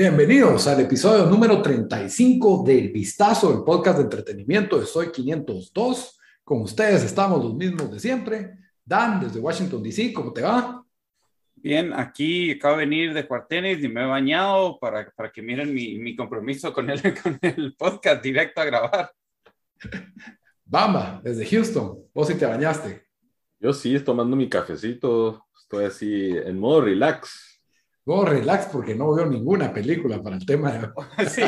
Bienvenidos al episodio número 35 del Vistazo, el podcast de entretenimiento de Soy 502. Con ustedes estamos los mismos de siempre. Dan, desde Washington, D.C., ¿cómo te va? Bien, aquí acabo de venir de cuartenes y me he bañado para, para que miren mi, mi compromiso con el, con el podcast directo a grabar. Bamba, desde Houston, vos sí te bañaste. Yo sí, tomando mi cafecito, estoy así en modo relax. Modo relax porque no veo ninguna película para el tema de... Sí,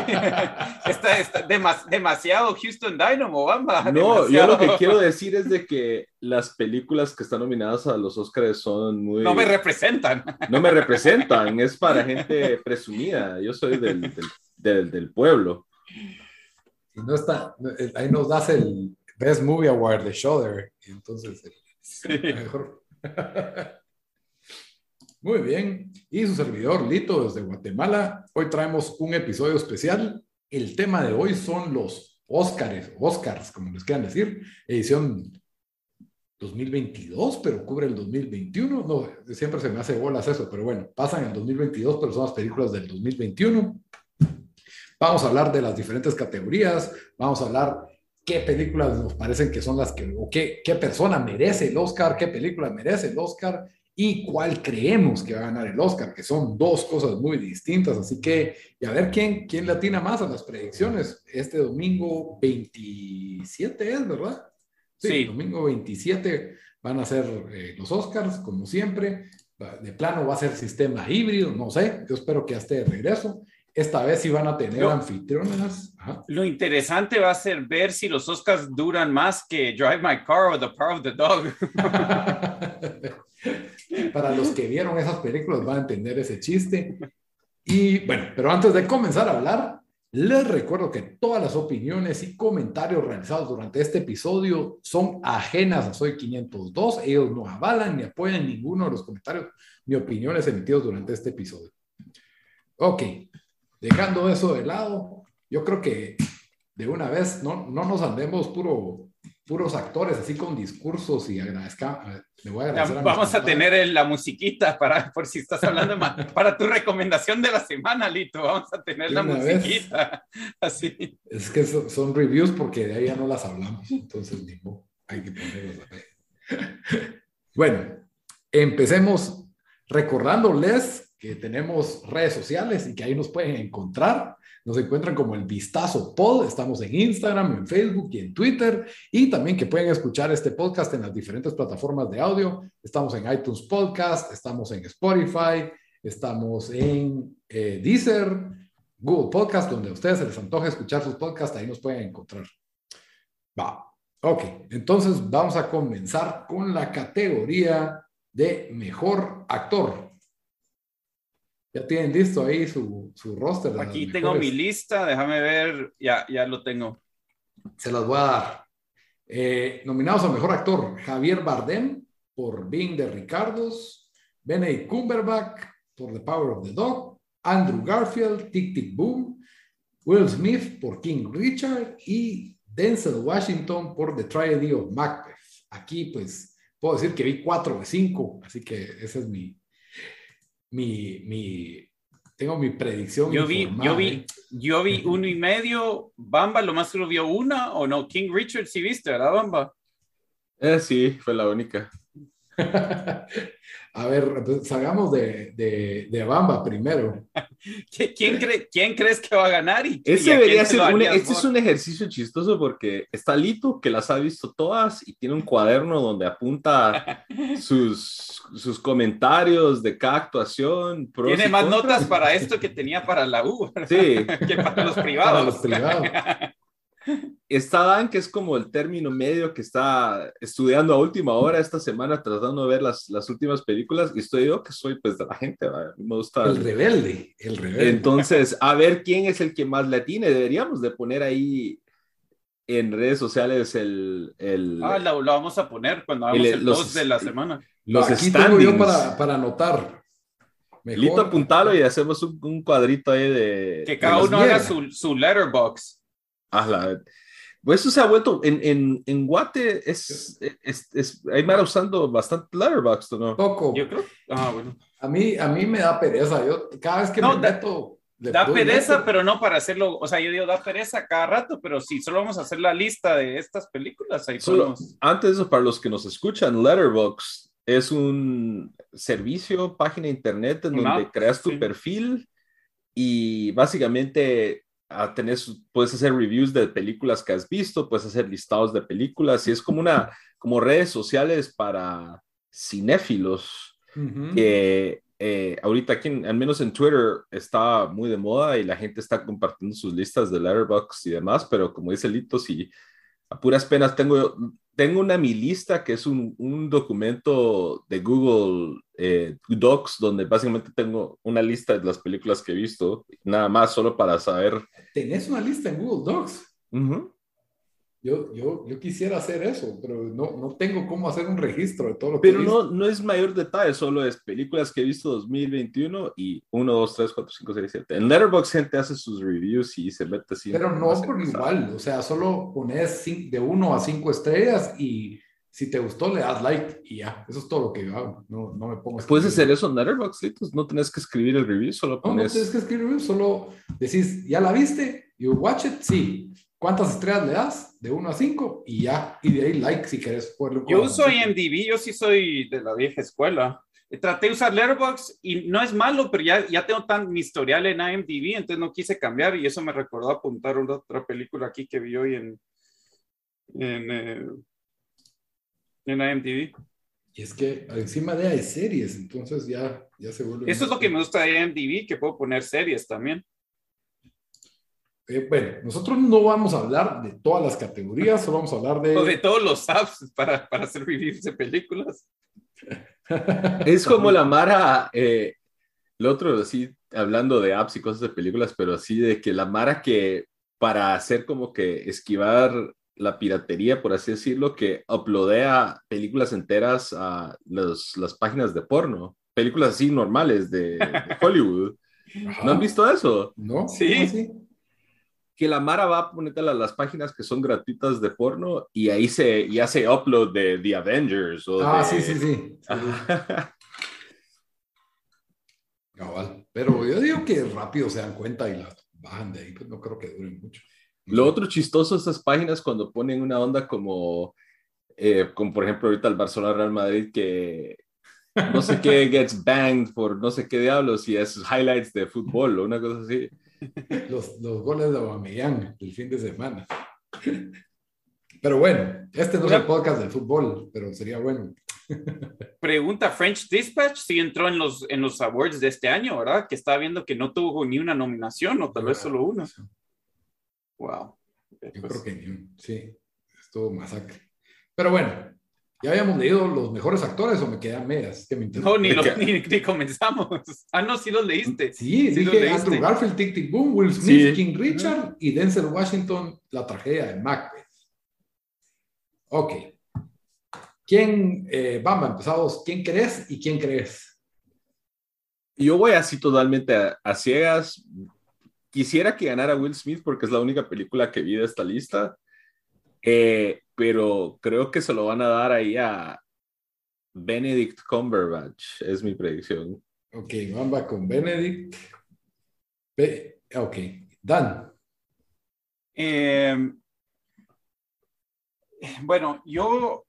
está, está demas- demasiado Houston Dynamo, bamba. No, yo lo que quiero decir es de que las películas que están nominadas a los Oscars son muy... No me representan. no me representan, es para gente presumida. Yo soy del, del, del- del pueblo. Y no está, ahí nos das el Best Movie Award de Shudder. Entonces, Sí. mejor. Muy bien. Y su servidor Lito desde Guatemala. Hoy traemos un episodio especial. El tema de hoy son los Oscars, Oscars, como les quieran decir, edición 2022, pero cubre el 2021. No, siempre se me hace bolas eso, pero bueno, pasan el 2022, pero son las películas del 2021. Vamos a hablar de las diferentes categorías, vamos a hablar qué películas nos parecen que son las que, o qué, qué persona merece el Oscar, qué película merece el Oscar y cuál creemos que va a ganar el Oscar, que son dos cosas muy distintas. Así que, y a ver quién, quién le atina más a las predicciones. Este domingo 27 es, ¿verdad? Sí. domingo 27 van a ser eh, los Oscars, como siempre. De plano va a ser sistema híbrido, no sé. Yo espero que ya esté de regreso. Esta vez sí van a tener Yo-. Ajá. Lo interesante va a ser ver si los Oscars duran más que Drive My Car o The Power of the Dog. Para los que vieron esas películas van a entender ese chiste. Y bueno, pero antes de comenzar a hablar, les recuerdo que todas las opiniones y comentarios realizados durante este episodio son ajenas a Soy 502. Ellos no avalan ni apoyan ninguno de los comentarios ni opiniones emitidos durante este episodio. Ok, dejando eso de lado, yo creo que de una vez no, no nos andemos puro, puros actores así con discursos y agradezca. Le voy a agradecer mis Vamos a tener la musiquita para, por si estás hablando más, para tu recomendación de la semana, Lito. Vamos a tener la vez. musiquita. Así. Es que son, son reviews porque de ahí ya no las hablamos, entonces modo, hay que ponerlas. Bueno, empecemos recordándoles que tenemos redes sociales y que ahí nos pueden encontrar. Nos encuentran como el Vistazo Pod, estamos en Instagram, en Facebook y en Twitter, y también que pueden escuchar este podcast en las diferentes plataformas de audio. Estamos en iTunes Podcast, estamos en Spotify, estamos en eh, Deezer, Google Podcast, donde a ustedes se les antoje escuchar sus podcasts, ahí nos pueden encontrar. Va. Ok, entonces vamos a comenzar con la categoría de mejor actor. Ya tienen listo ahí su, su roster. Aquí tengo mi lista, déjame ver. Ya, ya lo tengo. Se las voy a dar. Eh, nominados a mejor actor: Javier Bardem por Being de Ricardos, Benedict Cumberbatch por The Power of the Dog, Andrew Garfield, Tic Tic Boom, Will Smith por King Richard y Denzel Washington por The Tragedy of Macbeth. Aquí, pues, puedo decir que vi cuatro de cinco, así que esa es mi, mi, mi, tengo mi predicción. Yo vi, yo vi, ¿eh? yo vi uno y medio. Bamba, lo más que lo vio una o no. King Richard sí viste, ¿verdad, Bamba? Eh, sí, fue la única. A ver, pues, salgamos de, de, de Bamba primero. ¿Qui- ¿Quién, cree, ¿Quién crees que va a ganar? Y, Ese y a debería se ser un, este es un ejercicio chistoso porque está Lito, que las ha visto todas y tiene un cuaderno donde apunta sus, sus comentarios de cada actuación. Tiene más contras. notas para esto que tenía para la U, Sí, que para los Para privados. los privados. Está Dan, que es como el término medio que está estudiando a última hora esta semana, tratando de ver las, las últimas películas, y estoy yo que soy pues de la gente, ¿verdad? me gusta. El rebelde, el rebelde. Entonces, a ver quién es el que más le atine, deberíamos de poner ahí en redes sociales el... el Ah, lo, lo vamos a poner cuando hagamos El- el, los- post de la semana. los Aquí tengo yo standings. para, para anotar. Mejor- Lito, apuntalo y hacemos un, un cuadrito ahí de... Que cada uno haga mierdas. su, su letterbox. Ah, la- Pues eso se ha vuelto, en, en, en Guate es, es, es- hay Mara usando bastante Letterboxd, ¿o ¿no? Poco. Yo creo. Ah, bueno. A mí, a mí me da pereza. Yo cada vez que No, me da- meto... Da pereza, neto. pero no para hacerlo. O sea, yo digo, da pereza cada rato, pero si solo vamos a hacer la lista de estas películas, ahí Solo, podemos. antes para los que nos escuchan, Letterboxd es un servicio, página de internet en donde creas tu sí. perfil y básicamente ah, tenés, puedes hacer reviews de películas que has visto, puedes hacer listados de películas y es como una, como redes sociales para cinéfilos Ujú. que eh, ahorita aquí, en- al menos en Twitter, está muy de moda y la gente está compartiendo sus listas de Letterboxd y demás, pero como dice Lito, si a puras penas tengo, tengo una mi lista que es un, un documento de Google eh, Docs donde básicamente tengo una lista de las películas que he visto, nada más solo para saber. Tenés una lista en Google Docs. Ujú. Yo, yo, yo quisiera hacer eso, pero no, no tengo cómo hacer un registro de todo lo que Pero no, no es mayor detalle, solo es películas que he visto 2021 y 1, 2, 3, 4, 5, 6, 7. En Letterboxd gente hace sus reviews y se mete así. Pero no por igual, o sea, solo pones de uno a cinco estrellas y si te gustó le das like y ya, eso es todo lo que yo hago, no, no me pongo a Puedes hacer eso en Letterboxd, no tenés que escribir el review, solo No, no pones... tienes que escribir, solo decís, ¿ya la viste? You watch it, sí. ¿Cuántas estrellas le das? De uno a cinco y ya, y de ahí like si quieres ponerle un Yo uso. IMDb, yo sí soy de la vieja escuela. Traté de usar Letterboxd y no es malo, pero ya, ya tengo tan mi historial en IMDb, entonces no quise cambiar y eso me recordó apuntar una otra película aquí que vi hoy en, en, eh, en IMDb. Y es que encima de hay series, entonces ya, ya se vuelve... Eso es lo que me gusta de IMDb, que puedo poner series también. Eh, bueno, nosotros no vamos a hablar de todas las categorías, solo vamos a hablar de... O de todos los apps para, para hacer reviews de películas. Es como la Mara, eh, el otro, así, hablando de apps y cosas de películas, pero así de que la Mara que para hacer como que esquivar la piratería, por así decirlo, que uploadea películas enteras a los- las páginas de porno, películas así normales de, de Hollywood. Ajá. ¿No han visto eso? ¿No? Sí. Que la Mara va a ponerte a las páginas que son gratuitas de porno y ahí se y hace upload de The Avengers o Ah, de- sí, sí, sí. Cabal. Pero yo digo que rápido se dan cuenta y las bajan de ahí, pues no creo que duren mucho. Lo otro chistoso de estas páginas cuando ponen una onda como, eh, como por ejemplo ahorita el Barcelona Real Madrid que no sé qué gets banged por no sé qué diablos y es highlights de fútbol o una cosa así. Los, los goles de Aubameyang el fin de semana. Pero bueno, este no es el podcast del fútbol, pero sería bueno. Pregunta, French Dispatch sí entró en los, en los awards de este año, ¿verdad? Que estaba viendo que no tuvo ni una nominación o tal vez solo una. Wow. Yo creo que sí, estuvo masacre. Pero bueno, ya habíamos leído los mejores actores o me quedan medias. Que me No, ni, lo- ni, ni comenzamos. Ah, no, sí los leíste. Sí, Sí dije leíste. Andrew Garfield, Tic Tic Boom, Will Smith, Sí. King Richard y Denzel Washington, la tragedia de Macbeth. Ok. ¿Quién, eh, Bamba, empezamos? ¿Quién crees y quién crees? Yo voy así totalmente a, a ciegas. Quisiera que ganara Will Smith porque es la única película que vi de esta lista, Eh, pero creo que se lo van a dar ahí a Benedict Cumberbatch, es mi predicción. Ok, Bamba con Benedict. Be- ok, Dan. Eh, bueno, yo,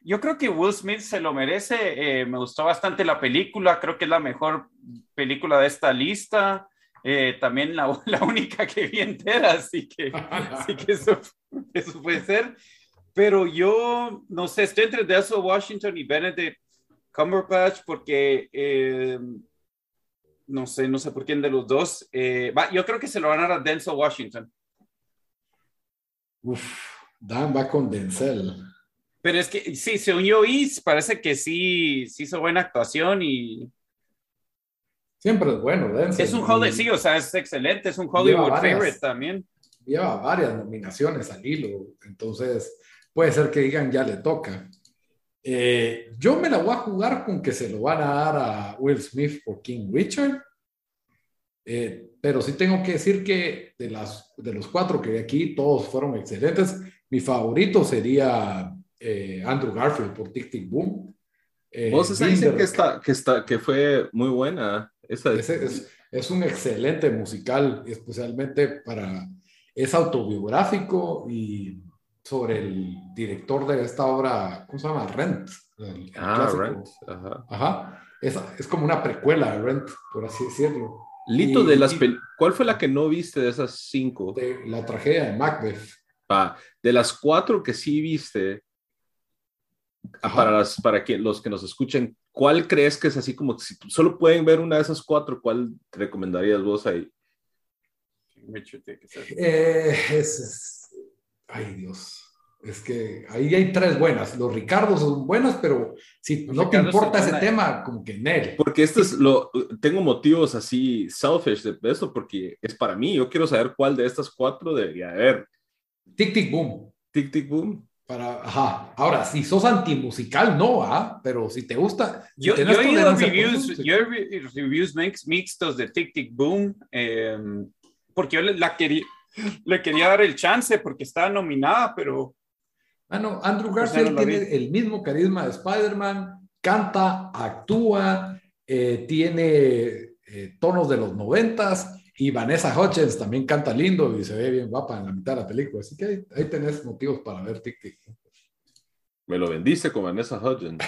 yo creo que Will Smith se lo merece. Eh, me gustó bastante la película. Creo que es la mejor película de esta lista. Eh, también la, la única que vi entera, así que, así que eso, eso puede ser. Pero yo, no sé, estoy entre Denzel Washington y Benedict Cumberbatch porque eh, no sé, no sé por quién de los dos. Eh, va, yo creo que se lo van a dar a Denzel Washington. Uf, Dan va con Denzel. Pero es que sí, se unió y parece que sí, sí hizo buena actuación y Siempre es bueno, Denzel. es un Hollywood, sí, o sea, es excelente, es un Hollywood favorite también. Lleva varias nominaciones al hilo, entonces puede ser que digan ya le toca. Eh, yo me la voy a jugar con que se lo van a dar a Will Smith por King Richard. Eh, pero sí tengo que decir que de, las, de los cuatro que vi aquí, todos fueron excelentes. Mi favorito sería eh, Andrew Garfield por Tic Tic Boom. Eh, Vos Binder- dicen que, está, que, está, que fue muy buena. Esa Ese es, es un excelente musical, especialmente para... Es autobiográfico y sobre el director de esta obra, ¿cómo se llama? Rent. el- el ah. Rent. Ajá. Ajá. Es, es como una precuela de Rent, por así decirlo. Lito, Y- de las y- ¿cuál fue la que no viste de esas cinco? De la tragedia de Macbeth. Ah, de las cuatro que sí viste, Ajá. para, las, para que, los que nos escuchen, ¿cuál crees que es así como si solo pueden ver una de esas cuatro, cuál te recomendarías vos ahí? Que ser. Eh, es, es- Ay, Dios. Es que ahí hay tres buenas. Los Ricardos son buenas, pero si Los no te Ricardos importa ese tema, como que Nel. Porque esto es lo, tengo motivos así selfish de esto, porque es para mí, yo quiero saber cuál de estas cuatro debería haber. Tic Tic Boom. Tic, tic, boom. Para, ajá. Ahora, si sos antimusical, no, ¿ah? Pero si te gusta. si Yo, yo tenés he oído reviews, yo he reviews mix- mixtos de Tic Tic Boom, eh, porque yo le, la quería, le quería dar el chance porque estaba nominada, pero Ah, no, Andrew Pues Garfield no tiene el mismo carisma de Spider-Man, canta, actúa, eh, tiene eh, tonos de los noventas y Vanessa Hutchins también canta lindo y se ve bien guapa en la mitad de la película. Así que ahí, ahí tenés motivos para ver Tic Tic. Me lo bendice con Vanessa Hudgens.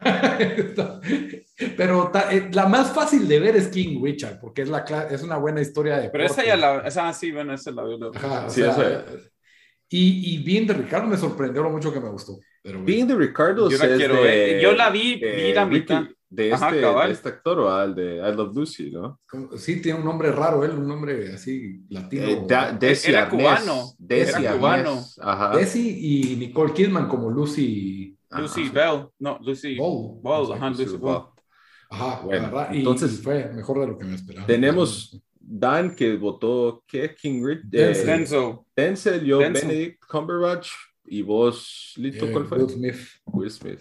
Pero ta- eh, la más fácil de ver es King Richard, porque es, la, es una buena historia de... pero esa ya la, esa sí, bueno, esa la veo. Sí, sea, esa- y, y bien de Ricardo me sorprendió lo mucho que me gustó. Pero. Being the Ricardo Yo la quiero ver. Yo la vi, vi la mitad. De Ajá, este, de este actor, ¿o? el de I Love Lucy, ¿no? Sí, tiene un nombre raro él, un nombre así latino. Eh, Da- Desi Era Arnés. cubano. Desi Era cubano. Ajá. Desi y Nicole Kidman como Lucy Lucy Ajá. Bell, no, Lucy Ball. Ball, ajá, Lucy Ball. Ball. Ajá, Bueno, la verdad, y- entonces- y fue mejor de lo que me esperaba. Tenemos Dan que votó, ¿qué? King Rich. Denzel. Denzel. Denzel, yo Denzel. Benedict Cumberbatch y vos, Lito, Eh, ¿cuál fue? Will Smith. Will Smith.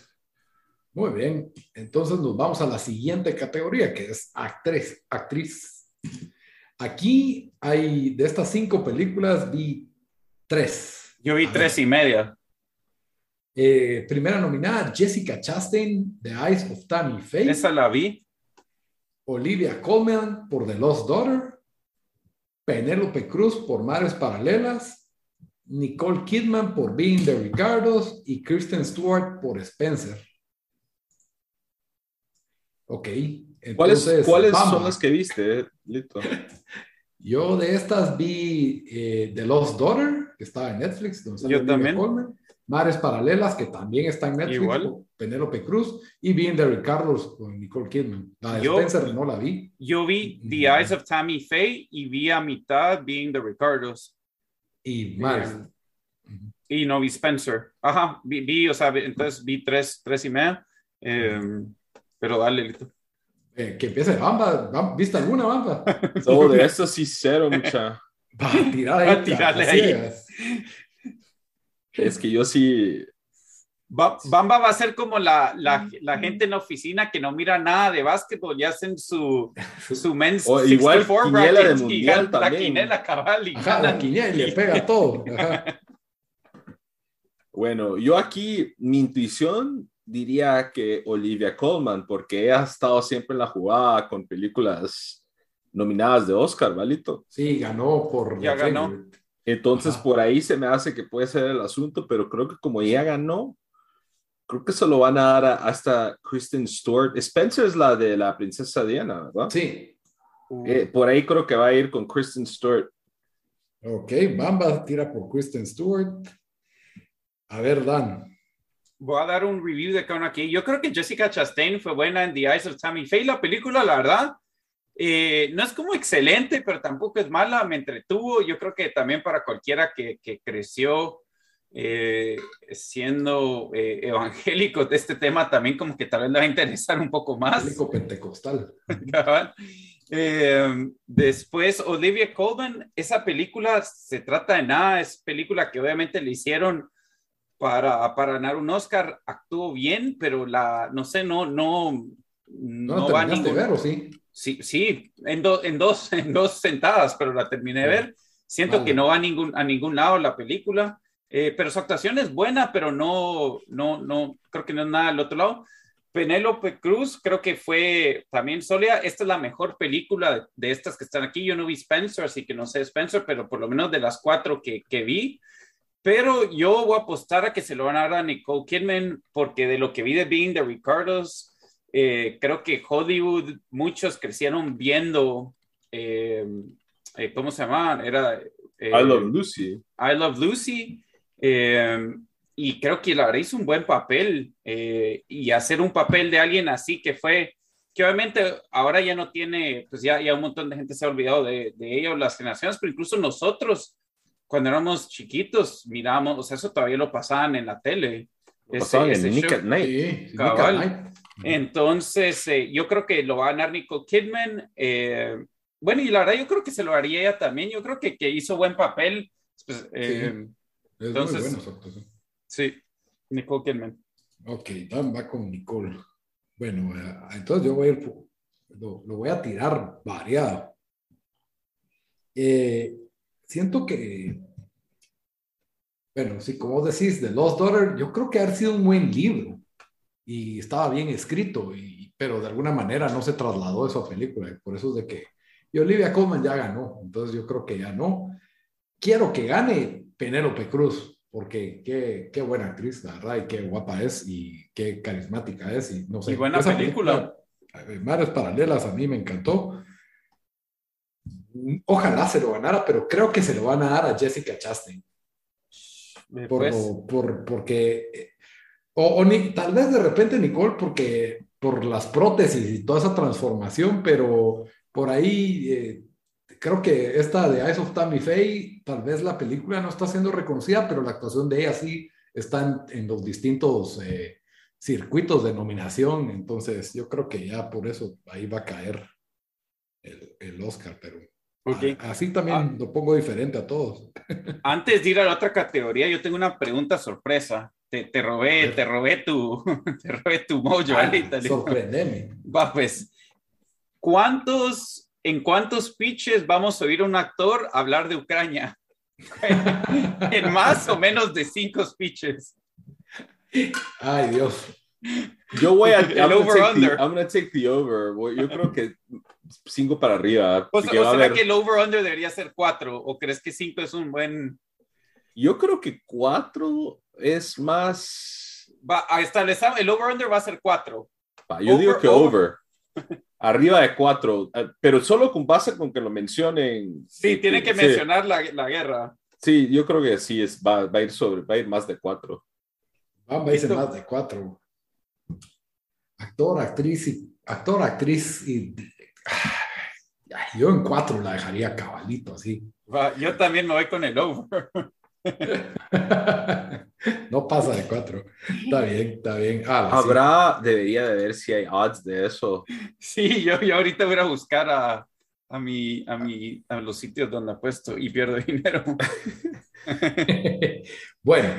Muy bien, entonces nos vamos a la siguiente categoría que es actriz. actriz. Aquí hay, de estas cinco películas, vi tres. Yo vi A tres ver. y media. Eh, primera nominada, Jessica Chastain, The Eyes of Tammy Faye. Esa la vi. Olivia Colman por The Lost Daughter, Penélope Cruz por Madres Paralelas, Nicole Kidman por Being the Ricardos y Kristen Stewart por Spencer. Ok. ¿Cuáles, entonces, ¿cuáles son las que viste, eh, Lito? Yo de estas vi eh, The Lost Daughter, que estaba en Netflix. donde Yo también. Colman, Madres Paralelas, que también está en Netflix, Igual. Penélope Cruz, y Being the Ricardos con Nicole Kidman. La de Yo- Spencer no la vi. Yo vi The. Eyes of Tammy Faye y vi a mitad Being the Ricardos. Y Madres. Y no vi Spencer. Ajá, vi, vi, o sea, vi- entonces vi tres, tres y media. Eh, pero dale, Lito. Eh, que empiece Bamba. Bam- ¿Viste alguna Bamba? Oh, de eso sí cero, mucha. Va a tirar ahí. A tirarle ahí. Es que yo sí. Ba- Bamba va a ser como la, la, la gente en la oficina que no mira nada de básquetbol y hacen su, su men's O igual 64 quiniela de y mundial ganan la quinela cabal y Ajá, la ganan. quiniela y le pega todo. Ajá. Bueno, yo aquí, mi intuición diría que Olivia Colman, porque ella ha estado siempre en la jugada con películas nominadas de Oscar, ¿valito? Sí, ganó por. Ya ganó. Favorite. Entonces, Ajá. por ahí se me hace que puede ser el asunto, pero creo que como ella ganó, creo que se lo van a dar a, hasta Kristen Stewart. Spencer es la de la princesa Diana, ¿verdad? Sí. Eh, por ahí creo que va a ir con Kristen Stewart. Ok, Bamba tira por Kristen Stewart. A ver, Dan. Voy a dar un review de cada uno aquí. Yo creo que Jessica Chastain fue buena en The Eyes of Tammy Faye. La película, la verdad, Eh, no es como excelente, pero tampoco es mala, me entretuvo. Yo creo que también para cualquiera que, que creció eh, siendo eh, evangélico de este tema, también como que tal vez le va a interesar un poco más. Evangélico pentecostal. Eh, después, Olivia Colman, esa película se trata de nada, es película que obviamente le hicieron para, para ganar un Oscar, actuó bien, pero la, no sé, no, no, no, no va a ningún... ver, ¿o sí? Sí, sí, en, do, en, dos, en dos sentadas, pero la terminé de ver. Siento vale. que no va a ningún, a ningún lado la película, eh, pero su actuación es buena, pero no, no, no, creo que no es nada al otro lado. Penélope Cruz creo que fue también sólida. Esta es la mejor película de, de, estas que están aquí. Yo no vi Spencer, así que no sé Spencer, pero por lo menos de las cuatro que, que vi. Pero yo voy a apostar a que se lo van a dar a Nicole Kidman, porque de lo que vi de Being the Ricardos, eh, creo que Hollywood, muchos crecieron viendo, eh, eh, ¿cómo se llama? Era... I Love Lucy. I Love Lucy. y creo que la hizo un buen papel. y hacer un papel de alguien así que fue, que obviamente ahora ya no tiene, pues ya, ya un montón de gente se ha olvidado de, de ellos, las generaciones, pero incluso nosotros, cuando éramos chiquitos, miramos, o sea, eso todavía lo pasaban en la tele. Ese, ese en Nick at Night. Sí, Cabal. Nick at Night. Entonces, eh, yo creo que lo va a ganar Nicole Kidman. Eh, bueno, y la verdad, yo creo que se lo haría ella también. Yo creo que, que hizo buen papel. Pues, eh, sí, es entonces, muy bueno. Sí, Nicole Kidman. Ok, Dan va con Nicole. Bueno, entonces yo voy a ir, lo, lo voy a tirar variado. Siento que, bueno, sí, como decís, The Lost Daughter, yo creo que ha sido un buen libro y estaba bien escrito, y, pero de alguna manera no se trasladó eso a película. Y por eso es de que. Y Olivia Colman ya ganó, entonces yo creo que ya no. Quiero que gane Penélope Cruz, porque qué, qué buena actriz, la verdad, y qué guapa es, y qué carismática es, y no sé. Y buena película. película Mares Paralelas a mí me encantó. Ojalá se lo ganara, pero creo que se lo van a dar a Jessica Chastain. Por, pues. por, porque o, o ni, tal vez de repente Nicole, porque por las prótesis y toda esa transformación, pero por ahí eh, creo que esta de Eyes of Tammy Faye, tal vez la película no está siendo reconocida, pero la actuación de ella sí está en, en los distintos eh, circuitos de nominación, entonces yo creo que ya por eso ahí va a caer el, el Oscar, pero Okay. Así también ah. lo pongo diferente a todos. Antes de ir a la otra categoría, yo tengo una pregunta sorpresa. Te, te robé, te robé tu, te robé tu mojo. Ah, sorprendeme. Va, pues, ¿cuántos, en cuántos pitches vamos a oír a un actor hablar de Ucrania? en más o menos de cinco pitches. Ay, Dios. Yo voy a. I'm over under. The, I'm gonna take the over. Yo creo que cinco para arriba. O, sea, ¿o será que el over under debería ser cuatro? ¿O crees que cinco es un buen.? Yo creo que cuatro es más. Va, a establecer, el over under va a ser cuatro. Va, yo over, digo que over. over. Arriba de cuatro, eh, pero solo con base con que lo mencionen. Sí, tiene que sí. mencionar la, la, guerra. Sí, yo creo que sí, es, va, va, a ir sobre, va a ir más de cuatro. Va a ir más de cuatro. Actor, actriz y actor, actriz y yo en cuatro la dejaría cabalito así. Yo también me voy con el over. no pasa de cuatro. Está bien, está bien. Ah, Habrá, sí. debería de ver si hay odds de eso. Sí, yo, yo ahorita voy a buscar a, a, mi, a, mi, a los sitios donde apuesto y pierdo dinero. bueno,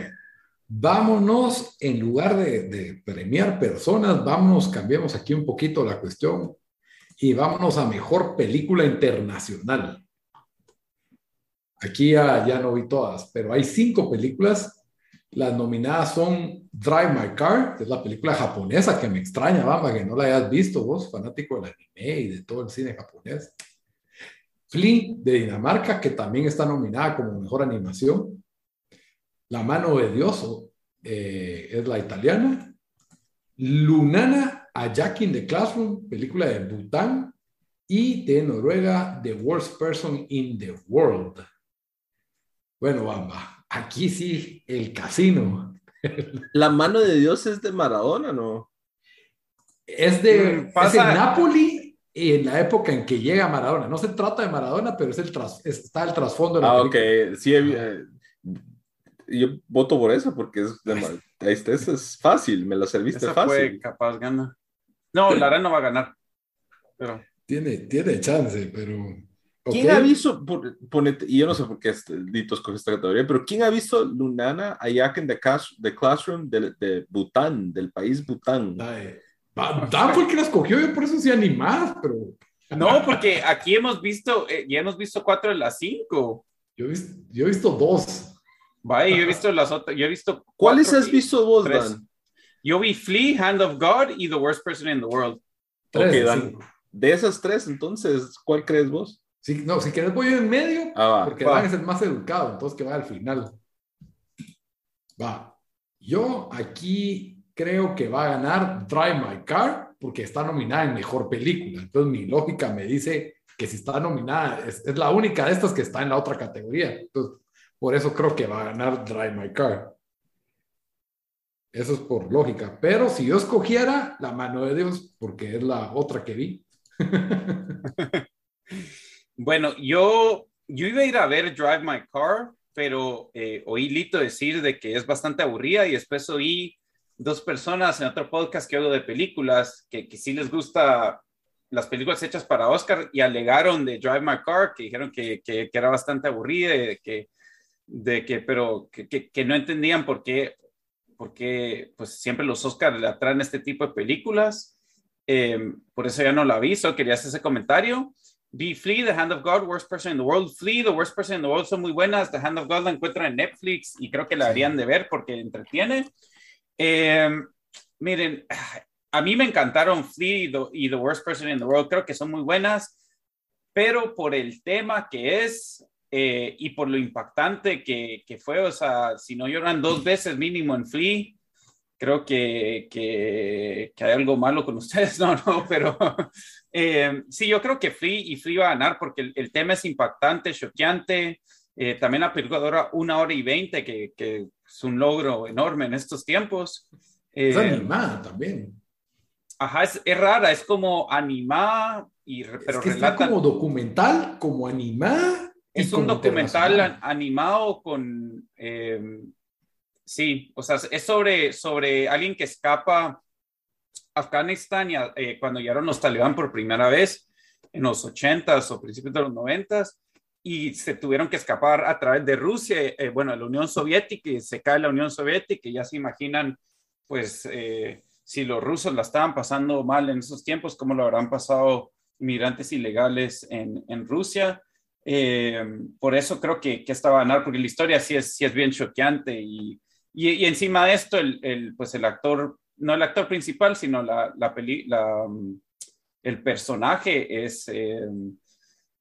vámonos, en lugar de, de, premiar personas, vámonos, cambiemos aquí un poquito la cuestión y vámonos a mejor película internacional. Aquí ya, no vi todas, pero hay cinco películas. Las nominadas son Drive My Car, que es la película japonesa que me extraña, Bamba, que no la hayas visto vos, fanático del anime y de todo el cine japonés. Flea de Dinamarca, que también está nominada como mejor animación. La mano de Dios eh, es la italiana. Lunana a Jack in the Classroom, película de Bután. Y de Noruega, The Worst Person in the World. Bueno, Bamba, aquí sí, el casino. La mano de Dios es de Maradona, ¿no? Es de, Pasa. es de Napoli en la época en que llega Maradona. No se trata de Maradona, pero es el tras, está el trasfondo de la Ah, película. ok. Sí, eh, yo voto por eso porque es, de- este es fácil, me lo serviste Esa fue fácil. capaz gana. No, Lara no va a ganar. Pero Tiene, tiene chance, pero... ¿Quién ha visto, por- ponete- y yo no sé por qué este, Lito escoge esta categoría, pero ¿quién ha visto Lunana Ayak en the, Cas- the Classroom de, de Bután, del país Bután? Dan fue el que la escogió, yo por eso sí animás, pero no, porque aquí hemos visto, eh, ya hemos visto cuatro de las cinco. yo he visto, yo he visto dos. Vaya, yo he visto las otras, yo he visto. ¿Cuáles has visto vos, tres. Dan? Yo vi Flea, Hand of God y The Worst Person in the World. Tres, Ok, de Dan. cinco. De esas tres, entonces, ¿cuál crees vos? Sí, no, si quieres voy yo en medio, Ah, va, porque va. Dan es el más educado, entonces que va al final. Va. Yo aquí creo que va a ganar Drive My Car porque está nominada en mejor película. Entonces mi lógica me dice que si está nominada, es, es la única de estas que está en la otra categoría. Entonces, por eso creo que va a ganar Drive My Car. Eso es por lógica. Pero si yo escogiera La mano de Dios, porque es la otra que vi. Bueno, yo, yo iba a ir a ver Drive My Car, pero eh, oí Lito decir de que es bastante aburrida y después oí dos personas en otro podcast que hablo de películas que, que sí les gusta las películas hechas para Oscar y alegaron de Drive My Car, que dijeron que, que, que era bastante aburrida, de que, de que pero que, que no entendían por qué, por qué pues siempre los Oscars le atraen este tipo de películas. Eh, por eso ya no la vi, solo quería hacer ese comentario. Vi Flea, The Hand of God, Worst Person in the World. Flea, The Worst Person in the World son muy buenas. The Hand of God la encuentran en Netflix y creo que la deberían de ver porque entretiene. Eh, miren, a mí me encantaron Flea y the, y the, Worst Person in the World. Creo que son muy buenas, pero por el tema que es eh, y por lo impactante que, que, fue, o sea, si no lloran dos veces mínimo en Flea, creo que, que, que, hay algo malo con ustedes, no, no, pero eh, sí, yo creo que Flea y Flea va a ganar porque el, el tema es impactante, choqueante, eh, también la película dura una hora y veinte, que, que, es un logro enorme en estos tiempos. es animada también. Ajá, es, es, rara, es como animada, y, pero es que relata... como documental, como animada. Es un documental animado con... Eh, Sí, o sea, es sobre, sobre alguien que escapa a Afganistán y eh, cuando llegaron los talibán por primera vez en los 80s o principios de los 90s y se tuvieron que escapar a través de Rusia, eh, bueno, la Unión Soviética y se cae la Unión Soviética y ya se imaginan, pues, eh, si los rusos la estaban pasando mal en esos tiempos, cómo lo habrán pasado inmigrantes ilegales en, en Rusia. Eh, por eso creo que, que esta va a ganar, porque la historia sí es, sí es bien choqueante y, y, y, encima de esto, el, el, pues el actor, no el actor principal, sino la, la, peli, la el personaje es, eh,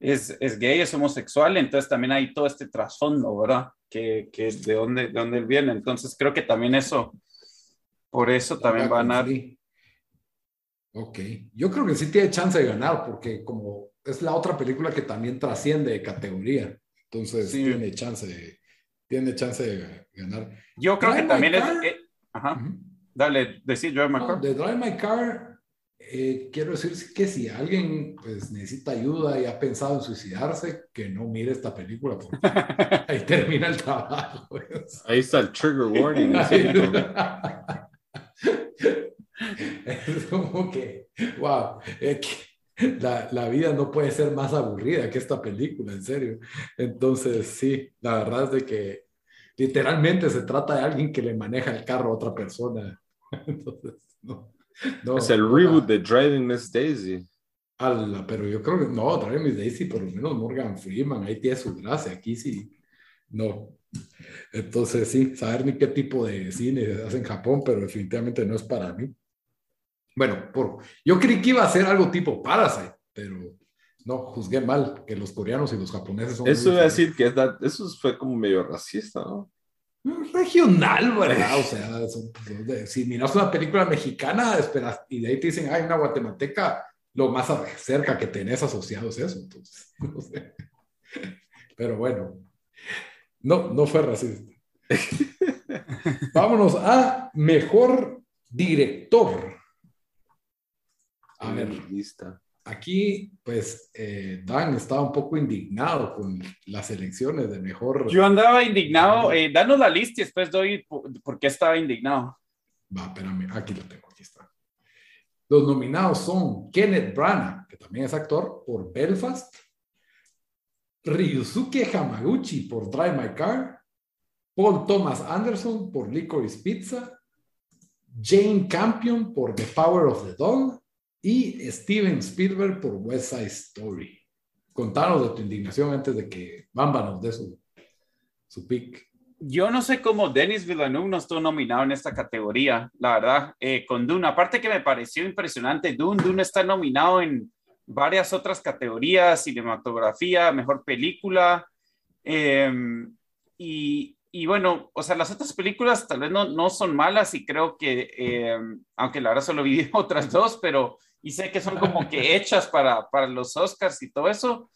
es, es, gay, es homosexual, entonces también hay todo este trasfondo, ¿verdad? Que, que de, dónde, de dónde él viene. Entonces creo que también eso, por eso también va a ganar. Ok, yo creo que sí tiene chance de ganar, porque como es la otra película que también trasciende de categoría, entonces sí. tiene chance de tiene chance de ganar. Yo creo Drive que también es. Eh, ajá. Uh -huh. Dale, decir Drive My Car. No, de Drive My Car, eh, quiero decir que si alguien pues, necesita ayuda y ha pensado en suicidarse, que no mire esta película, porque ahí termina el trabajo. Pues. Ahí está el trigger warning. es como que, wow, que la, la, vida no puede ser más aburrida que esta película, en serio. Entonces, sí, la verdad es de que literalmente se trata de alguien que le maneja el carro a otra persona. Entonces, no. no es el reboot de Driving Miss Daisy. Ala, pero yo creo que no, Driving Miss Daisy, por lo menos Morgan Freeman, ahí tiene su gracia, aquí sí, no. Entonces, sí, saber ni qué tipo de cine se hace en Japón, pero definitivamente no es para mí. Bueno, por, yo creí que iba a ser algo tipo Parasite, pero no, juzgué mal, que los coreanos y los japoneses son... Eso iba a decir que that, eso fue como medio racista, ¿no? Regional, ¿verdad? O sea, son, si miras una película mexicana, esperas, y de ahí te dicen, hay una guatemalteca, lo más cerca que tenés asociado es eso, entonces, no sé. Pero bueno, no, no fue racista. Vámonos a mejor director. A ver, lista. aquí, pues, eh, Dan estaba un poco indignado con las elecciones de mejor. Yo andaba indignado. Eh, danos la lista y después doy por, por qué estaba indignado. Va, espérame, aquí lo tengo, aquí está. Los nominados son Kenneth Branagh, que también es actor, por Belfast, Ryusuke Hamaguchi por Drive My Car, Paul Thomas Anderson por Licorice Pizza, Jane Campion por The Power of the Dog y Steven Spielberg por West Side Story. Contanos de tu indignación antes de que Bamba nos dé su, su pick. Yo no sé cómo Denis Villeneuve no estuvo nominado en esta categoría, la verdad, eh, con Dune. Aparte que me pareció impresionante, Dune, Dune está nominado en varias otras categorías, cinematografía, mejor película. Eh, y, y, bueno, o sea, las otras películas tal vez no, no son malas y creo que, eh, aunque la verdad solo vi otras dos, pero y sé que son como que hechas para, para los Oscars y todo eso,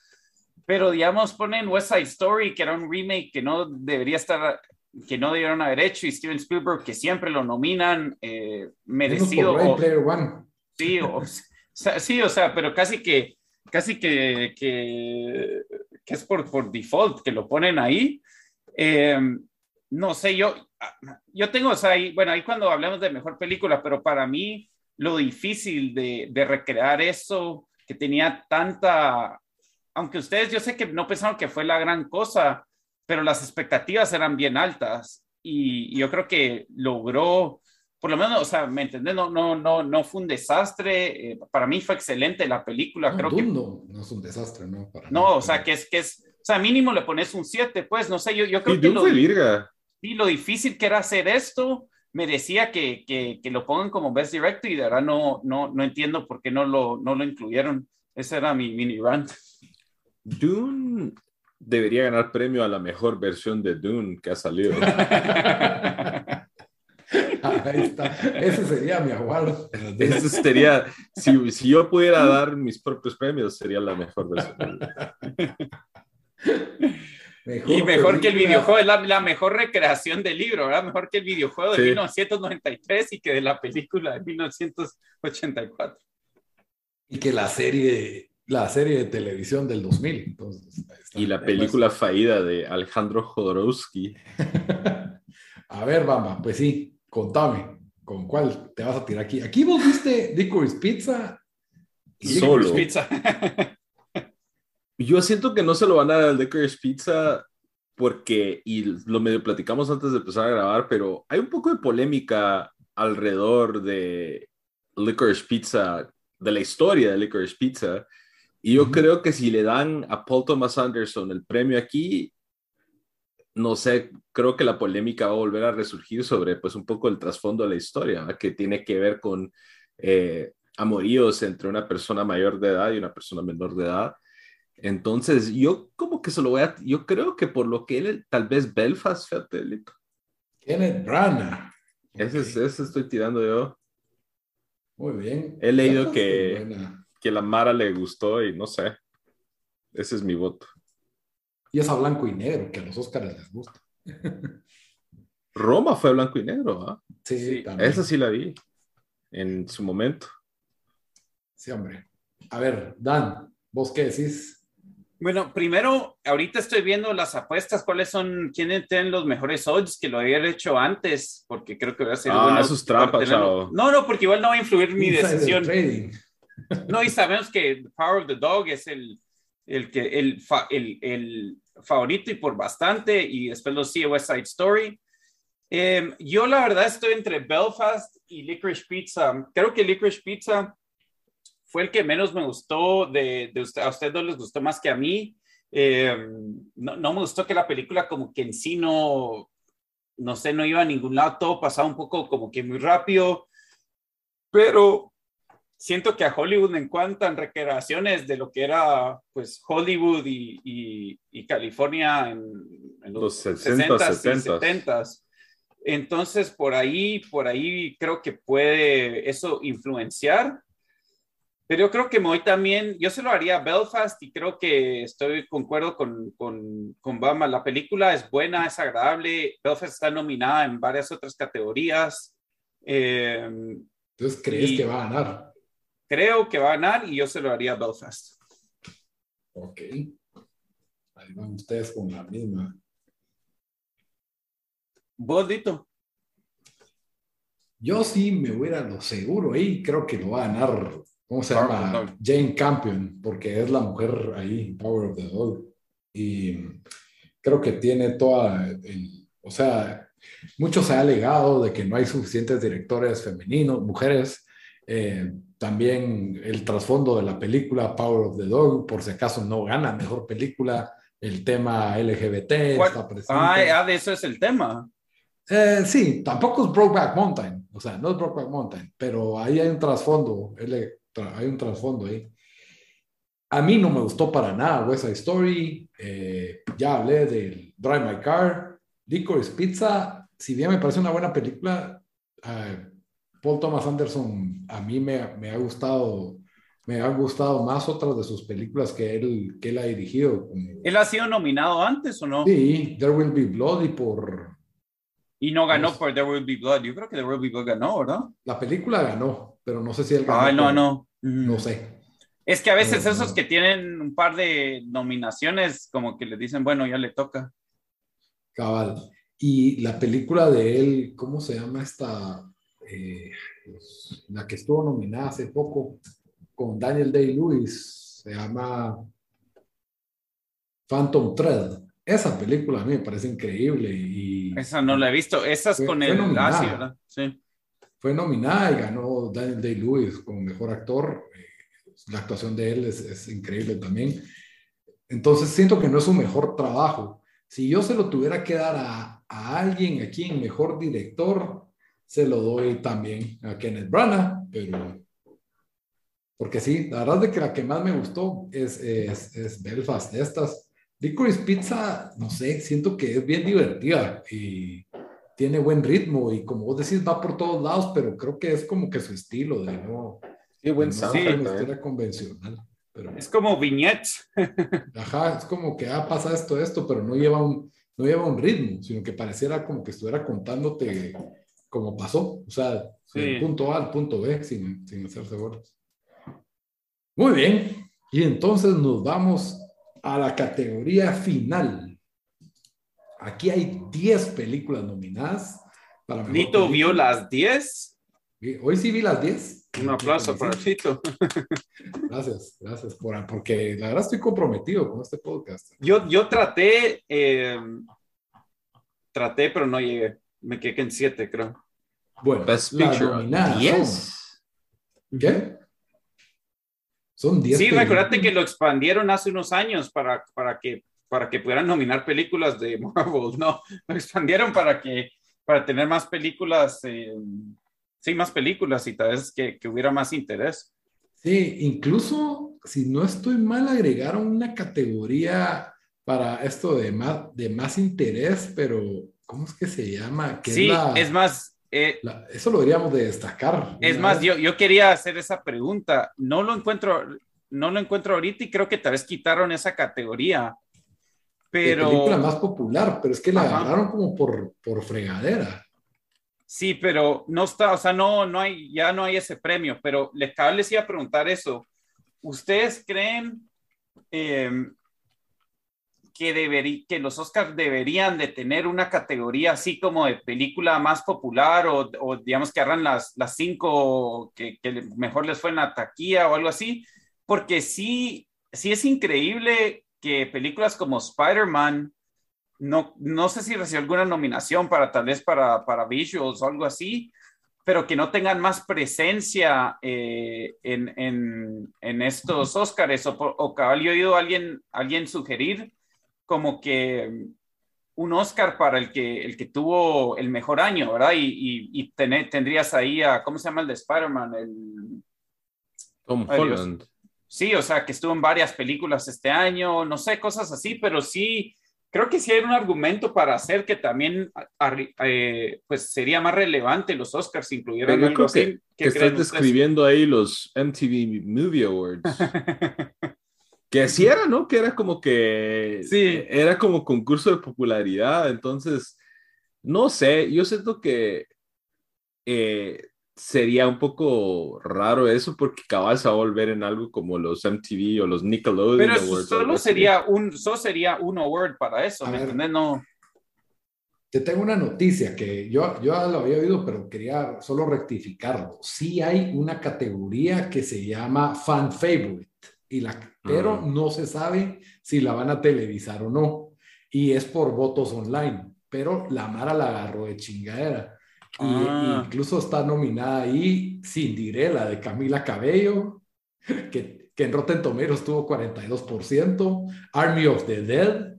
pero digamos ponen West Side Story, que era un remake que no debería estar, que no debieron haber hecho, y Steven Spielberg, que siempre lo nominan, eh, merecido. O, sí, o, sí, o sea, pero casi que, casi que, que, que es por, por default que lo ponen ahí. Eh, no sé, yo, yo tengo, o sea, ahí, bueno, ahí cuando hablamos de mejor película, pero para mí lo difícil de, de, recrear eso, que tenía tanta, aunque ustedes yo sé que no pensaron que fue la gran cosa, pero las expectativas eran bien altas y, y yo creo que logró, por lo menos, o sea, ¿me entendés? No, no, no, no fue un desastre, eh, para mí fue excelente la película, no, creo que... No, no es un desastre, ¿no? Para no, mí, o sea, que es, que es, o sea, mínimo le pones un 7, pues, no sé, yo, yo creo y que... Lo. Sí, lo difícil que era hacer esto, merecía que, que, que, lo pongan como Best Director y de verdad no, no, no entiendo por qué no lo, no lo incluyeron. Ese era mi mini rant. Dune debería ganar premio a la mejor versión de Dune que ha salido. Ahí está. Ese sería mi aguardo. Ese sería, si, si, yo pudiera dar mis propios premios, sería la mejor versión. Mejor y mejor película. que el videojuego, es la, la, mejor recreación del libro, ¿verdad? Mejor que el videojuego de sí. 1993 y que de la película de 1984. Y que la serie, la serie de televisión del 2000. Entonces, y la película fallida de Alejandro Jodorowsky. a ver, Bamba, pues sí, contame, ¿con cuál te vas a tirar aquí? Aquí vos viste Licorice Pizza. Solo. Pizza. Yo siento que no se lo van a dar al Licorice Pizza porque, y lo medio platicamos antes de empezar a grabar, pero hay un poco de polémica alrededor de Licorice Pizza, de la historia de Licorice Pizza. Y yo uh -huh. creo que si le dan a Paul Thomas Anderson el premio aquí, no sé, creo que la polémica va a volver a resurgir sobre pues un poco el trasfondo de la historia, ¿verdad? que tiene que ver con eh, amoríos entre una persona mayor de edad y una persona menor de edad. Entonces, yo como que se lo voy a, yo creo que por lo que él, tal vez Belfast, fíjate, Lito. Kenneth Branagh. Ese, okay. ese estoy tirando yo. Muy bien. He leído que, que la Mara le gustó y no sé. Ese es mi voto. Y es a blanco y negro, que a los Oscars les gusta. Roma fue blanco y negro, ¿ah? Sí, sí esa sí la vi en su momento. Sí, hombre. A ver, Dan, ¿vos qué decís? Bueno, primero, ahorita estoy viendo las apuestas, cuáles son, quiénes tienen los mejores odds que lo había hecho antes, porque creo que va a ser ah, bueno. eso es trampa, chavo. No, no, porque igual no va a influir mi decisión. No, y sabemos que Power of the Dog es el, el, que, el, fa, el, el favorito y por bastante, y después lo sigue West Side Story. Eh, yo la verdad estoy entre Belfast y Licorice Pizza. Creo que Licorice Pizza fue el que menos me gustó de, de usted, a ustedes no les gustó más que a mí. Eh, no, no, me gustó que la película como que en sí no, no sé, no iba a ningún lado, todo pasaba un poco como que muy rápido, pero siento que a Hollywood me encantan recreaciones de lo que era pues Hollywood y, y, y California en, en los, los 60, 60 y 70 entonces por ahí por ahí creo que puede eso influenciar pero yo creo que me voy también, yo se lo haría a Belfast y creo que estoy concuerdo con, con, con Bama. La película es buena, es agradable. Belfast está nominada en varias otras categorías. Eh, Entonces, ¿crees y, que va a ganar? creo que va a ganar y yo se lo haría a Belfast. Ok. Ahí van ustedes con la misma. ¿Vos, Dito? Yo sí me voy a lo seguro ahí. Creo que lo va a ganar. ¿Cómo se Power llama? Jane Campion, porque es la mujer ahí, Power of the Dog. Y creo que tiene toda. el- o sea, mucho se ha alegado de que no hay suficientes directores femeninos, mujeres. Eh, también el trasfondo de la película Power of the Dog, por si acaso no gana mejor película. El tema LGBT está presente. Ah, de eso es el tema. Eh, sí, tampoco es Brokeback Mountain, o sea, no es Brokeback Mountain, pero ahí hay un trasfondo, hay un trasfondo ahí. A mí no me gustó para nada West Side Story, eh, ya hablé del Drive My Car, Licorice Pizza, si bien me parece una buena película, eh, Paul Thomas Anderson a mí me, me ha gustado, me han gustado más otras de sus películas que él, que él ha dirigido. ¿Él ha sido nominado antes o no? Sí, There Will Be Blood y por Y no ganó Pues- por There Will Be Blood. Yo creo que There Will Be Blood ganó, ¿verdad? la película ganó, pero no sé si él ganó. Ay, no, por- no. Mm. No sé. Es que a veces No, esos no. que tienen un par de nominaciones, como que les dicen, bueno, ya le toca. Cabal. Y la película de él, ¿cómo se llama esta? Eh, la que estuvo nominada hace poco con Daniel Day-Lewis, se llama Phantom Thread. Esa película a mí me parece increíble y Esa no la he visto. Esa es Fue- con el. Lassie, ¿verdad? Sí. Fue nominada y ganó Daniel Day-Lewis como mejor actor. Eh, La actuación de él es, es increíble también. Entonces siento que no es su mejor trabajo. Si yo se lo tuviera que dar a, a alguien aquí en mejor director, se lo doy también a Kenneth Branagh, pero porque sí, la verdad es que la que más me gustó es, es, es Belfast de estas. Licorice Pizza, no sé, siento que es bien divertida y tiene buen ritmo y como vos decís, va por todos lados, pero creo que es como que su estilo de no, Qué buen no ser una también. historia convencional. Pero, Es como vignettes. ajá, es como que ah, pasa esto, esto, pero no lleva un, no lleva un ritmo, sino que pareciera como que estuviera contándote cómo pasó, o sea, Sí. del punto A al punto B sin, sin hacerse bolas. Muy bien, y entonces nos vamos a la categoría final. Aquí hay 10 películas nominadas. Para mejor Nito película. vio las 10. Hoy sí vi las 10. Un aplauso para Tito. Gracias, gracias, por, porque la verdad estoy comprometido con este podcast. Yo, yo traté, eh, traté, pero no llegué. Me quedé en 7, creo. Bueno, Best Picture. nominadas 10. son- ¿Qué? Son 10 Sí, películas. recuérdate que lo expandieron hace unos años para, para, que, para que pudieran nominar películas de Marvel, ¿no? Lo expandieron para, que, para tener más películas, eh, sí, más películas y tal vez que, que hubiera más interés. Sí, incluso, si no estoy mal, agregaron una categoría para esto de más, de más interés, pero ¿cómo es que se llama? Que Sí, la- es más, eh, la- eso lo deberíamos de destacar. es más, yo, yo quería hacer esa pregunta. No lo encuentro, no lo encuentro ahorita y creo que tal vez quitaron esa categoría. Pero... película más popular, pero es que la Ajá. agarraron como por, por fregadera. Sí, pero no está, o sea, no, no hay, ya no hay ese premio, pero les, les iba a preguntar eso. ¿Ustedes creen eh, que, deberí- que los Oscars deberían de tener una categoría así como de película más popular o, o digamos que agarran las, las cinco que, que mejor les fue en la taquilla o algo así? Porque sí, sí es increíble que películas como Spider-Man, no, no sé si recibió alguna nominación para tal vez para, para visuals o algo así, pero que no tengan más presencia eh, en, en, en estos Óscares. O, o cabal, yo he oído a alguien, alguien sugerir como que un Oscar para el que, el que tuvo el mejor año, ¿verdad? Y, y, y tener- tendrías ahí a, ¿cómo se llama el de Spider-Man? El, Tom Dios. Sí, o sea, que estuvo en varias películas este año, no sé, cosas así, pero sí, creo que sí hay un argumento para hacer que también, arri- eh, pues sería más relevante los Oscars incluyeran Yo creo que, ¿Qué que estás ustedes? describiendo ahí los MTV Movie Awards. que así era, ¿no? Que era como que Sí. era como concurso de popularidad. Entonces, no sé, yo siento que eh, sería un poco raro eso porque cabal se va a volver en algo como los MTV o los Nickelodeon Pero Awards, solo sería un, solo sería un award para eso, A ¿me entiendes? No. Te tengo una noticia que yo, yo ya lo había oído, pero quería solo rectificarlo. Sí hay una categoría que se llama Fan Favorite, y la, pero Ah. no se sabe si la van a televisar o no. Y es por votos online, pero la Mara la agarró de chingadera. Y, Ah. incluso está nominada ahí Cinderella de Camila Cabello, que, que en Rotten Tomatoes tuvo 42%, Army of the Dead,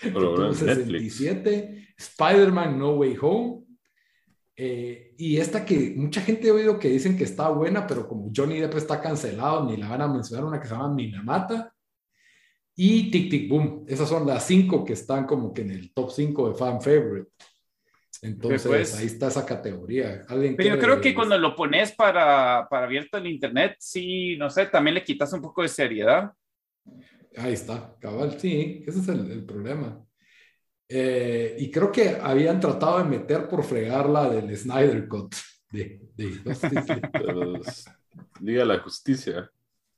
que tuvo en Netflix. 67, Spider-Man No Way Home, eh, y esta que mucha gente ha oído que dicen que está buena, pero como Johnny Depp está cancelado, ni la van a mencionar, una que se llama Minamata, y Tic Tic Boom. Esas son las cinco que están como que en el top 5 de fan favorite. Entonces, Pues- ahí está esa categoría. ¿Alguien Pero yo creo que cuando lo pones para, para abierto en internet, sí, no sé, también le quitas un poco de seriedad. Ahí está, cabal, sí, ese es el, el problema. Eh, y creo que habían tratado de meter por fregar la del Snyder Cut de, de Justice League. Liga de la Justicia.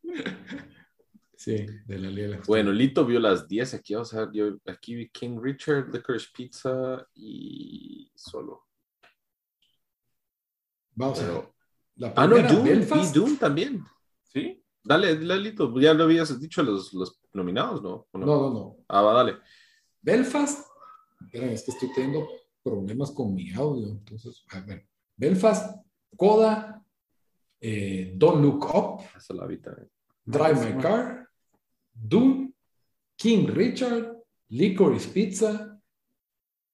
Sí, de la Liga de la Justicia. Bueno, Lito vio las 10 aquí, vamos a ver, yo aquí vi King Richard, Licorice Pizza y solo. Vamos a ver. La Ah, no, Doom, Belfast. vi Doom también. ¿Sí? Dale, dale, Lito, ya lo habías dicho los, los nominados, ¿no? ¿O No, no, no. Ah, va, dale. Belfast. Esperen, es que estoy teniendo problemas con mi audio. Entonces, a ver. Belfast, Coda, eh, Don't Look Up, Esa la vi también. Drive My Car, Doom, King Richard, Licorice Pizza,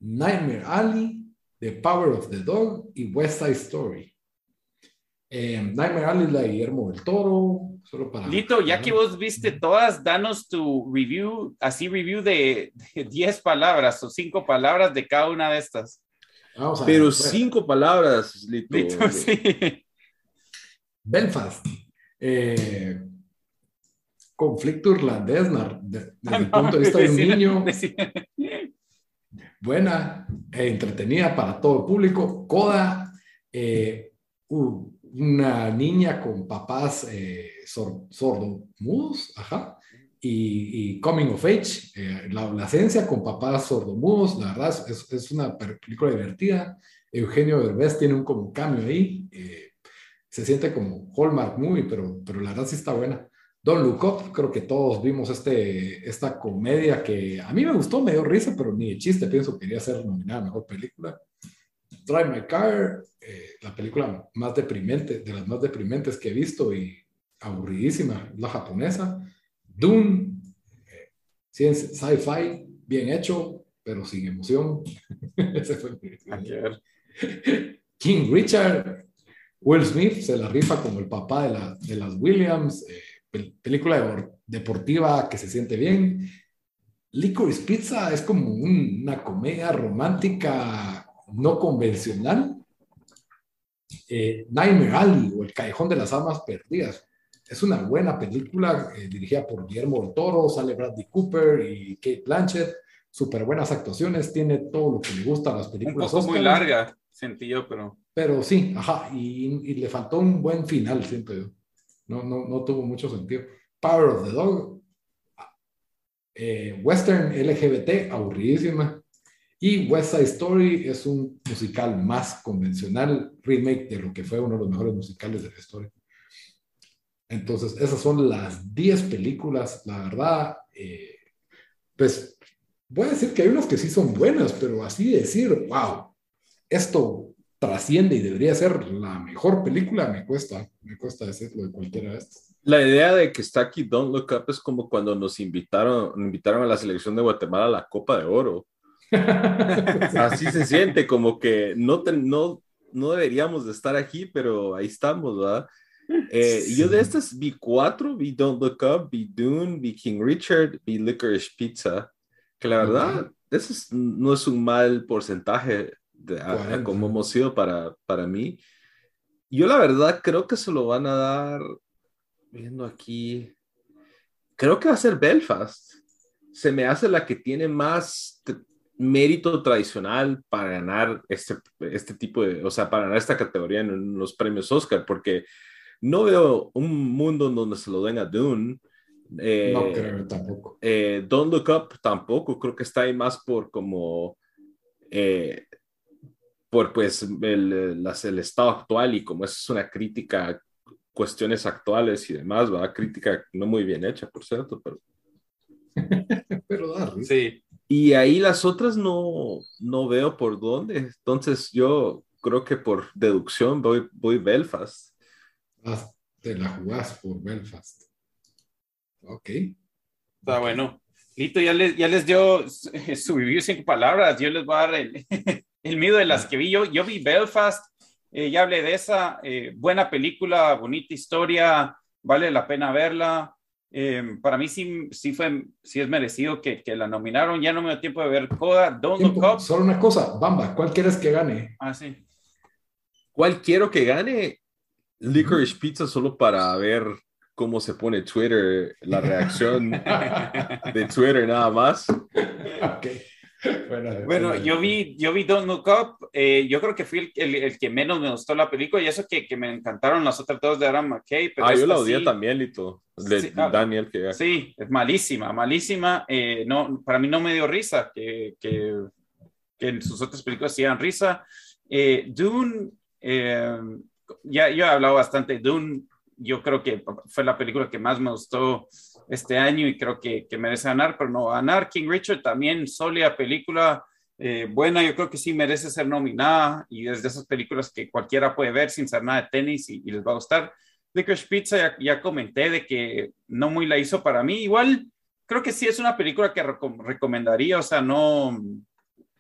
Nightmare Alley, The Power of the Dog y West Side Story. Eh, Nightmare Alley es la de Guillermo del Toro. Solo para, Lito, ya que vos viste todas, danos tu review, así review de, de 10 palabras o 5 palabras de cada una de estas. Vamos a ver. Pero Bueno, cinco palabras, Lito. Lito, sí. Belfast. Eh, conflicto irlandés desde el punto de vista de un niño. buena, e entretenida para todo el público. Coda, eh, una niña con papás eh, sor- sordomudos, ajá, y, y Coming of Age, eh, la adolescencia con papás sordomudos, la verdad es, es una película divertida. Eugenio Derbez tiene un como cambio ahí, eh, se siente como Hallmark Movie, pero, pero la verdad sí está buena. Don't Look creo que todos vimos este, esta comedia que a mí me gustó, me dio risa, pero ni de chiste pienso que quería ser nominada a Mejor Película. Drive My Car, eh, la película más deprimente, de las más deprimentes que he visto y aburridísima, la japonesa. Dune, eh, sci-fi, bien hecho, pero sin emoción. Ese fue mi-. King Richard, Will Smith se la rifa como el papá de, la- de las Williams, eh, película de- deportiva que se siente bien. Licorice Pizza es como un- una comedia romántica no convencional. Eh, Nightmare Alley o El Callejón de las Almas Perdidas. Es una buena película eh, dirigida por Guillermo del Toro, sale Bradley Cooper y Kate Blanchett. Súper buenas actuaciones, tiene todo lo que le gusta a las películas. poco muy larga, sentí yo, pero. Pero sí, ajá, y, y le faltó un buen final, siento yo. No, no, no tuvo mucho sentido. Power of the Dog, eh, Western LGBT, aburridísima. Y West Side Story es un musical más convencional, remake de lo que fue uno de los mejores musicales de la historia. Entonces, esas son las 10 películas, la verdad. eh, pues voy a decir que hay unas que sí son buenas, pero así decir, wow, esto trasciende y debería ser la mejor película, me cuesta, me cuesta decirlo de cualquiera de estas. La idea de que está aquí Don't Look Up es como cuando nos invitaron, nos invitaron a la selección de Guatemala a la Copa de Oro. Así se siente, como que no, te- no, no deberíamos de estar aquí, pero ahí estamos, ¿verdad? Eh, Yo de estas vi cuatro, vi Don't Look Up, vi Dune, vi King Richard, vi Licorice Pizza, que la verdad, eso es- no es un mal porcentaje de, a- a 40. como hemos sido para, para mí. Yo la verdad creo que se lo van a dar, viendo aquí, creo que va a ser Belfast. Se me hace la que tiene más, mérito tradicional para ganar este, este tipo de, o sea, para ganar esta categoría en los premios Oscar, porque no veo un mundo en donde se lo den a Dune. Eh, no creo tampoco. Eh, Don't Look Up tampoco, creo que está ahí más por como, eh, por pues el, las, el estado actual y como es una crítica a cuestiones actuales y demás, va, crítica no muy bien hecha, por cierto, pero... pero da Sí. Y ahí las otras no, no veo por dónde. Entonces yo creo que por deducción voy, voy Belfast. Ah, te la jugás por Belfast. Ok. Está bueno. Lito ya les, ya les dio su review cinco palabras. Yo les voy a dar el, el mío de las que vi. Yo, yo vi Belfast, eh, ya hablé de esa. Eh, buena película, bonita historia, vale la pena verla. Eh, para mí sí, sí, fue, sí es merecido que, que, la nominaron. Ya no me dio tiempo de ver Coda, Don't Look Up. Solo una cosa, Bamba, ¿cuál quieres que gane? Ah, sí. ¿Cuál quiero que gane? Licorice Pizza solo para ver cómo se pone Twitter, la reacción de Twitter nada más. Okay. Bueno, yo vi, yo vi Don't Look Up, eh, yo creo que fui el, el, que menos me gustó la película y eso que, que me encantaron las otras dos de Aaron McKay. Pero ah, yo la odié también, Lito, de sí, ah, Daniel. Que... Sí, es malísima, malísima. Eh, no, para mí no me dio risa, que, que, que en sus otras películas sí dan risa. Eh, Dune, eh, ya yo he hablado bastante de Dune, yo creo que fue la película que más me gustó este año y creo que, que merece ganar, pero no ganar. King Richard también, sólida película, eh, buena, yo creo que sí merece ser nominada y desde esas películas que cualquiera puede ver sin saber nada de tenis y, y les va a gustar. Licorice Pizza ya, ya, comenté de que no muy la hizo para mí. Igual creo que sí es una película que recom recomendaría, o sea, no,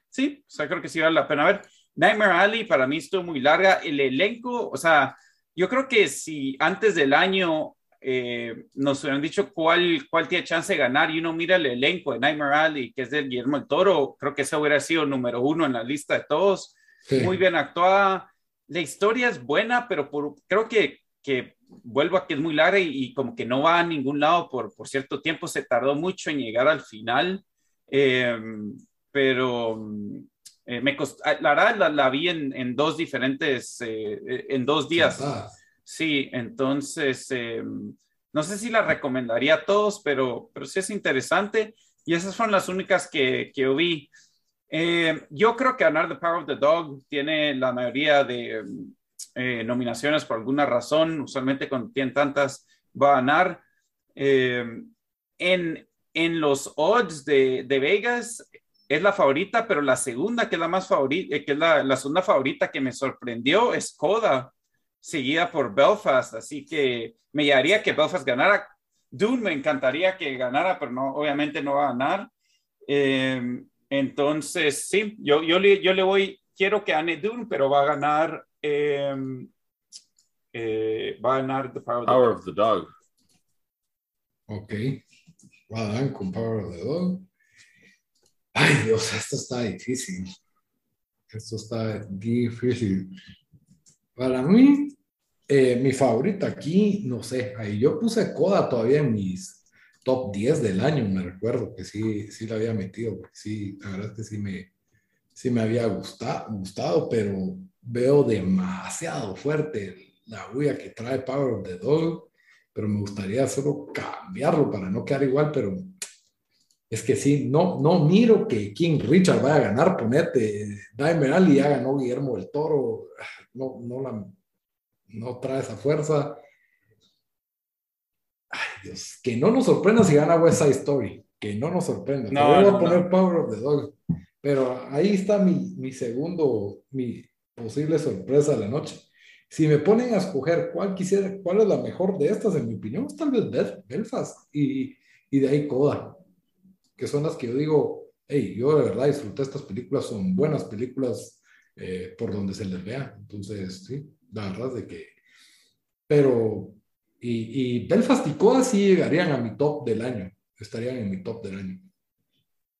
sí, o sea, creo que sí vale la pena ver. Nightmare Alley para mí estuvo muy larga. El elenco, o sea, yo creo que si antes del año eh, nos hubieran dicho cuál, cuál tiene chance de ganar y uno mira el elenco de Nightmare Alley, que es de Guillermo el Toro, creo que ese hubiera sido número uno en la lista de todos. Sí. Muy bien actuada. La historia es buena, pero por, creo que, que vuelvo a que es muy larga y, y, como que no va a ningún lado por, por cierto tiempo. Se tardó mucho en llegar al final. Eh, pero eh, me costó, la verdad la, la vi en, en, dos diferentes, eh, en dos días. Sí, entonces, eh, no sé si la recomendaría a todos, pero, pero sí es interesante. Y esas fueron las únicas que, que vi. Eh, yo creo que ganar The Power of the Dog tiene la mayoría de nominaciones por alguna razón. Usualmente cuando tienen tantas, va a ganar. en, en los odds de, de Vegas, es la favorita, pero la segunda, que es la más favorita, que es la, la, segunda favorita que me sorprendió, es Coda, seguida por Belfast. Así que me llevaría que Belfast ganara. Dune me encantaría que ganara, pero no, obviamente no va a ganar. Eh, entonces, sí, yo, yo, le, yo le voy, quiero que gane Dune, pero va a ganar, eh, eh, va a ganar The Power, Power of the Dog. Ok, va a ganar con Power of the Dog. Ay, Dios, esto está difícil. Esto está difícil. Para mí, eh, mi favorita aquí, no sé, ahí yo puse Coda todavía en mis top 10 del año, me recuerdo que sí, sí la había metido, sí, la verdad es que sí me, sí me había gustado, gustado, pero veo demasiado fuerte la huella que trae Power of the Dog, pero me gustaría solo cambiarlo para no quedar igual, pero es que sí, no, no miro que King Richard vaya a ganar, ponete, Daime Ali ya ganó Guillermo del Toro, no, no, la, no trae esa fuerza. Ay, Dios, que no nos sorprenda si gana West Side Story, que no nos sorprenda. No, voy a no, poner no. Power of the Dog, pero ahí está mi, mi segundo, mi posible sorpresa de la noche. Si me ponen a escoger cuál quisiera, cuál es la mejor de estas, en mi opinión, tal vez Belfast y, y de ahí Coda que son las que yo digo, hey, yo de verdad disfruté estas películas, son buenas películas eh, por donde se les vea. Entonces, sí, la verdad es de que, pero, y, y Belfast y Coda sí llegarían a mi top del año, estarían en mi top del año.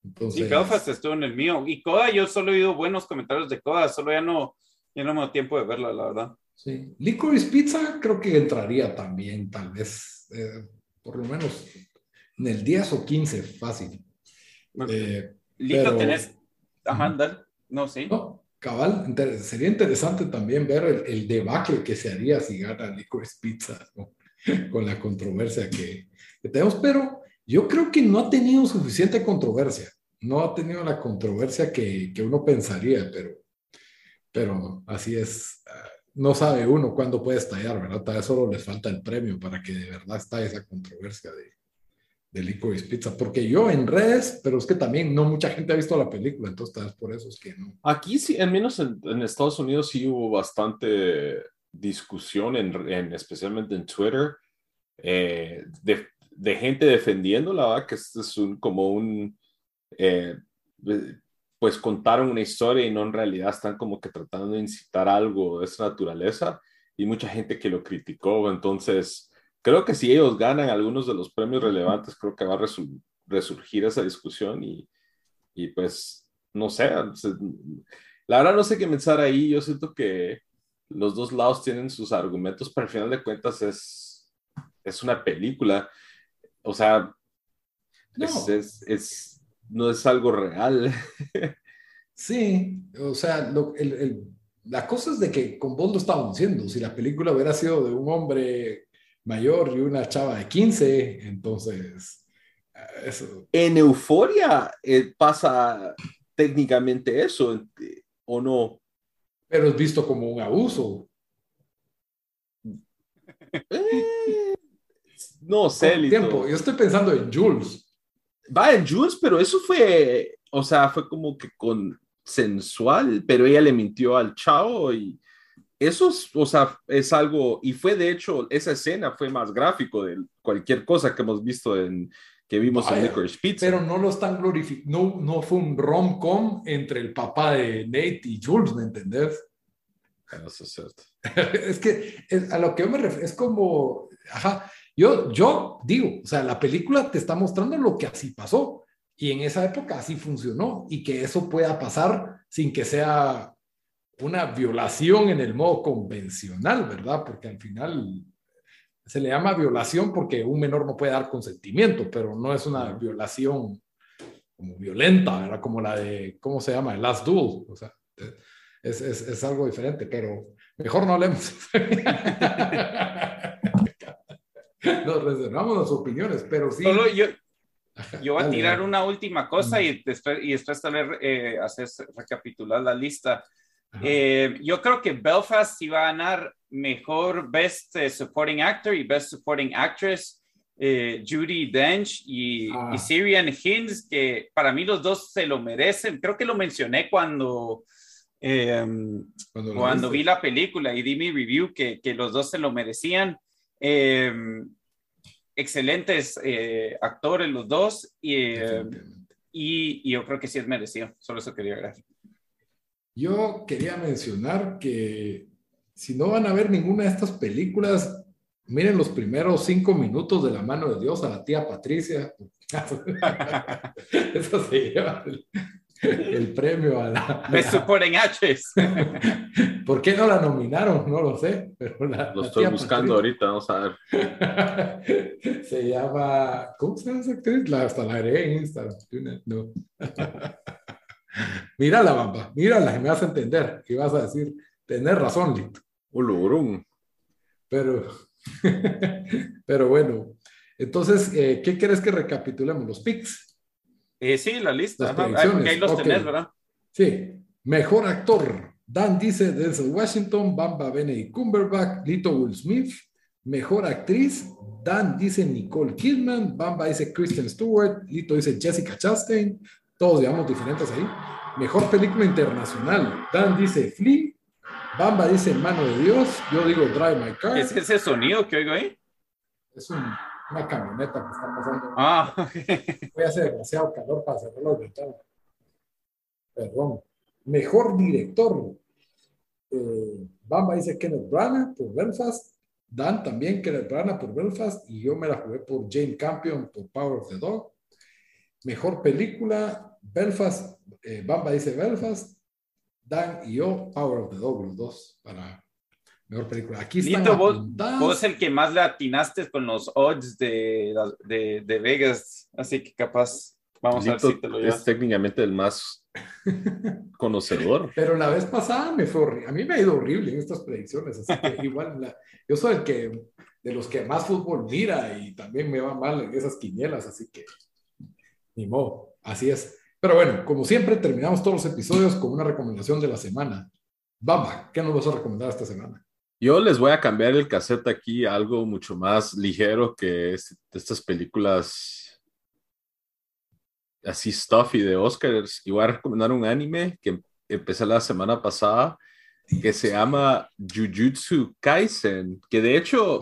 Entonces, sí, Belfast estuvo en el mío. Y Coda, yo solo he oído buenos comentarios de Coda, solo ya no, ya no me da tiempo de verla, la verdad. Sí, Licorice Pizza creo que entraría también, tal vez, eh, por lo menos en el 10 o 15, fácil. Eh, Lito, pero... tenés, ajá, no, sí. No, cabal, sería interesante también ver el, el, debacle que se haría si gana Licorice Pizza con la controversia que, que, tenemos, pero yo creo que no ha tenido suficiente controversia, no ha tenido la controversia que, que uno pensaría, pero, pero así es, ah, no sabe uno cuándo puede estallar, ¿verdad? Tal vez solo le falta el premio para que de verdad estalle esa controversia de, de Licorice Pizza, porque yo en redes, pero es que también no mucha gente ha visto la película, entonces tal vez por eso es que no. Aquí sí, al menos en, en Estados Unidos sí hubo bastante discusión, en, en especialmente en Twitter, eh, de, de, gente defendiéndola, ¿verdad? que es, es un, como un, eh, pues contaron una historia y no en realidad están como que tratando de incitar algo de esa naturaleza y mucha gente que lo criticó, entonces creo que si ellos ganan algunos de los premios relevantes, creo que va a resurgir esa discusión y, y pues no sé, la verdad no sé qué pensar ahí, yo siento que los dos lados tienen sus argumentos, pero al final de cuentas es, es una película. O sea, no. Es, es, no es algo real. Sí, o sea, lo, el, el, la cosa es de que con vos lo estábamos diciendo, si la película hubiera sido de un hombre mayor y una chava de 15, entonces... Eso. En Euforia eh, pasa técnicamente eso, ¿o no? Pero es visto como un abuso. Eh, no sé, tiempo. Yo estoy pensando en Jules. Va en Jules, pero eso fue, o sea, fue como que con sensual, pero ella le mintió al chavo y eso es, o sea, es algo, y fue de hecho, esa escena fue más gráfico de cualquier cosa que hemos visto en, que vimos en Licorice Pizza. Pero no lo están glorificando, no, no fue un rom-com entre el papá de Nate y Jules, ¿me entendés? Eso es cierto. es que es, a lo que yo me refiero, es como, ajá, yo, yo digo, o sea, la película te está mostrando lo que así pasó y en esa época así funcionó y que eso pueda pasar sin que sea una violación en el modo convencional, ¿verdad? Porque al final se le llama violación porque un menor no puede dar consentimiento, pero no es una violación como violenta, ¿verdad? Como la de, ¿cómo se llama? El Last Duel. O sea, es, es, es algo diferente, pero mejor no hablemos. Nos reservamos las opiniones, pero sí. Solo yo, yo voy a tirar una última cosa y después, y después tal vez eh, hacer recapitular la lista. Eh, yo creo que Belfast iba a ganar mejor Best uh, Supporting Actor y Best Supporting Actress. Eh, Judy Dench y, ah. y Syrian Hinds, que para mí los dos se lo merecen. Creo que lo mencioné cuando, eh, cuando, cuando vi la película y di mi review, que, que los dos se lo merecían. Eh, excelentes eh, actores los dos y, y, y, yo creo que sí es merecido. Solo eso quería agregar. Yo quería mencionar que si no van a ver ninguna de estas películas, miren los primeros cinco minutos de la mano de Dios a la tía Patricia. Eso se lleva el, el premio a la. Me suponen H's. ¿Por qué no la nominaron? No lo sé. Pero la, lo la estoy buscando Patricia. ahorita, vamos a ver. se llama. ¿Cómo se llama esa actriz? La, hasta la agregué en Instagram. No. Mírala, bamba, mírala y me vas a entender. Y vas a decir, tener razón, Lito. Ulurum. Pero, pero bueno, entonces, eh, ¿qué quieres que recapitulemos? Los pics. Eh, sí, la lista. Ahí, ahí los okay. tenés, ¿verdad? Sí. Mejor actor. Dan dice Denzel Washington, Bamba Benedict Cumberbatch, Lito Will Smith. Mejor actriz. Dan dice Nicole Kidman, Bamba dice Kristen Stewart, Lito dice Jessica Chastain, todos digamos diferentes ahí. Mejor película internacional. Dan dice Flea, Bamba dice Mano de Dios, yo digo Drive My Car. ¿Es ese sonido que oigo ahí? Es un, una camioneta que está pasando. Ah. Voy a hacer demasiado calor para cerrar los ventanas. Perdón. Mejor director. Eh, Bamba dice Kenneth Branagh por Belfast. Dan también Kenneth Branagh por Belfast. Y yo me la jugué por Jane Campion por Power of the Dog. Mejor película, Belfast. Eh, Bamba dice Belfast. Dan y yo, Power of the Dog, los dos, para mejor película. Aquí Lito, vos, vos el que más le atinaste con los odds de, de, de, Vegas, así que capaz Vamos a ver si te lo Es técnicamente el más conocedor. Pero la vez pasada me fue horrible. A mí me ha ido horrible en estas predicciones, así que igual yo soy el que de los que más fútbol mira y también me va mal en esas quinielas, así que ni modo, así es. Pero bueno, como siempre, terminamos todos los episodios con una recomendación de la semana. Bamba, ¿qué nos vas a recomendar esta semana? Yo les voy a cambiar el cassette aquí a algo mucho más ligero que estas películas así stuffy de Oscars. Y voy a recomendar un anime que empecé la semana pasada que se llama Jujutsu Kaisen, que de hecho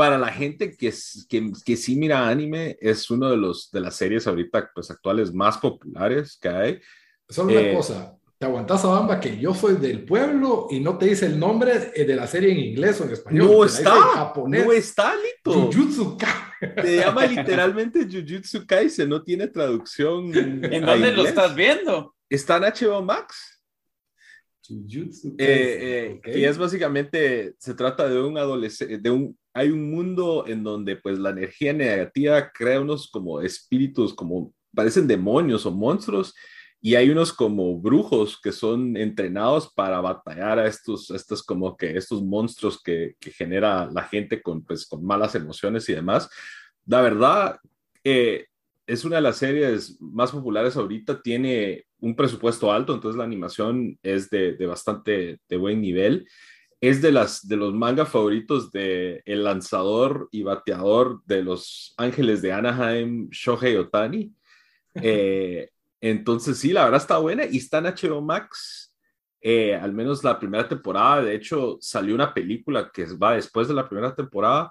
para la gente que, que, que, sí mira anime, es uno de, los, de las series ahorita pues, actuales más populares que hay. Solo una eh, cosa, te aguantas a Bamba que yo soy del pueblo y no te dice el nombre de la serie en inglés o en español. No está, no está, Lito. Jujutsu Kaisen. Te llama literalmente Jujutsu Kaisen, no tiene traducción. ¿En dónde lo estás viendo? Está en HBO Max. Jujutsu eh, eh, Y es básicamente, se trata de un adolescente, de un, hay un mundo en donde pues la energía negativa crea unos como espíritus, como parecen demonios o monstruos, y hay unos como brujos que son entrenados para batallar a estos, estos como que estos monstruos que, que genera la gente con, pues, con malas emociones y demás. La verdad, eh, es una de las series más populares ahorita, tiene un presupuesto alto, entonces la animación es de, bastante de buen nivel. Es de, las, de los manga favoritos de el lanzador y bateador de los Ángeles de Anaheim, Shohei Otani. Eh, entonces sí, la verdad está buena y está en HBO Max. Eh, al menos la primera temporada, de hecho salió una película que va después de la primera temporada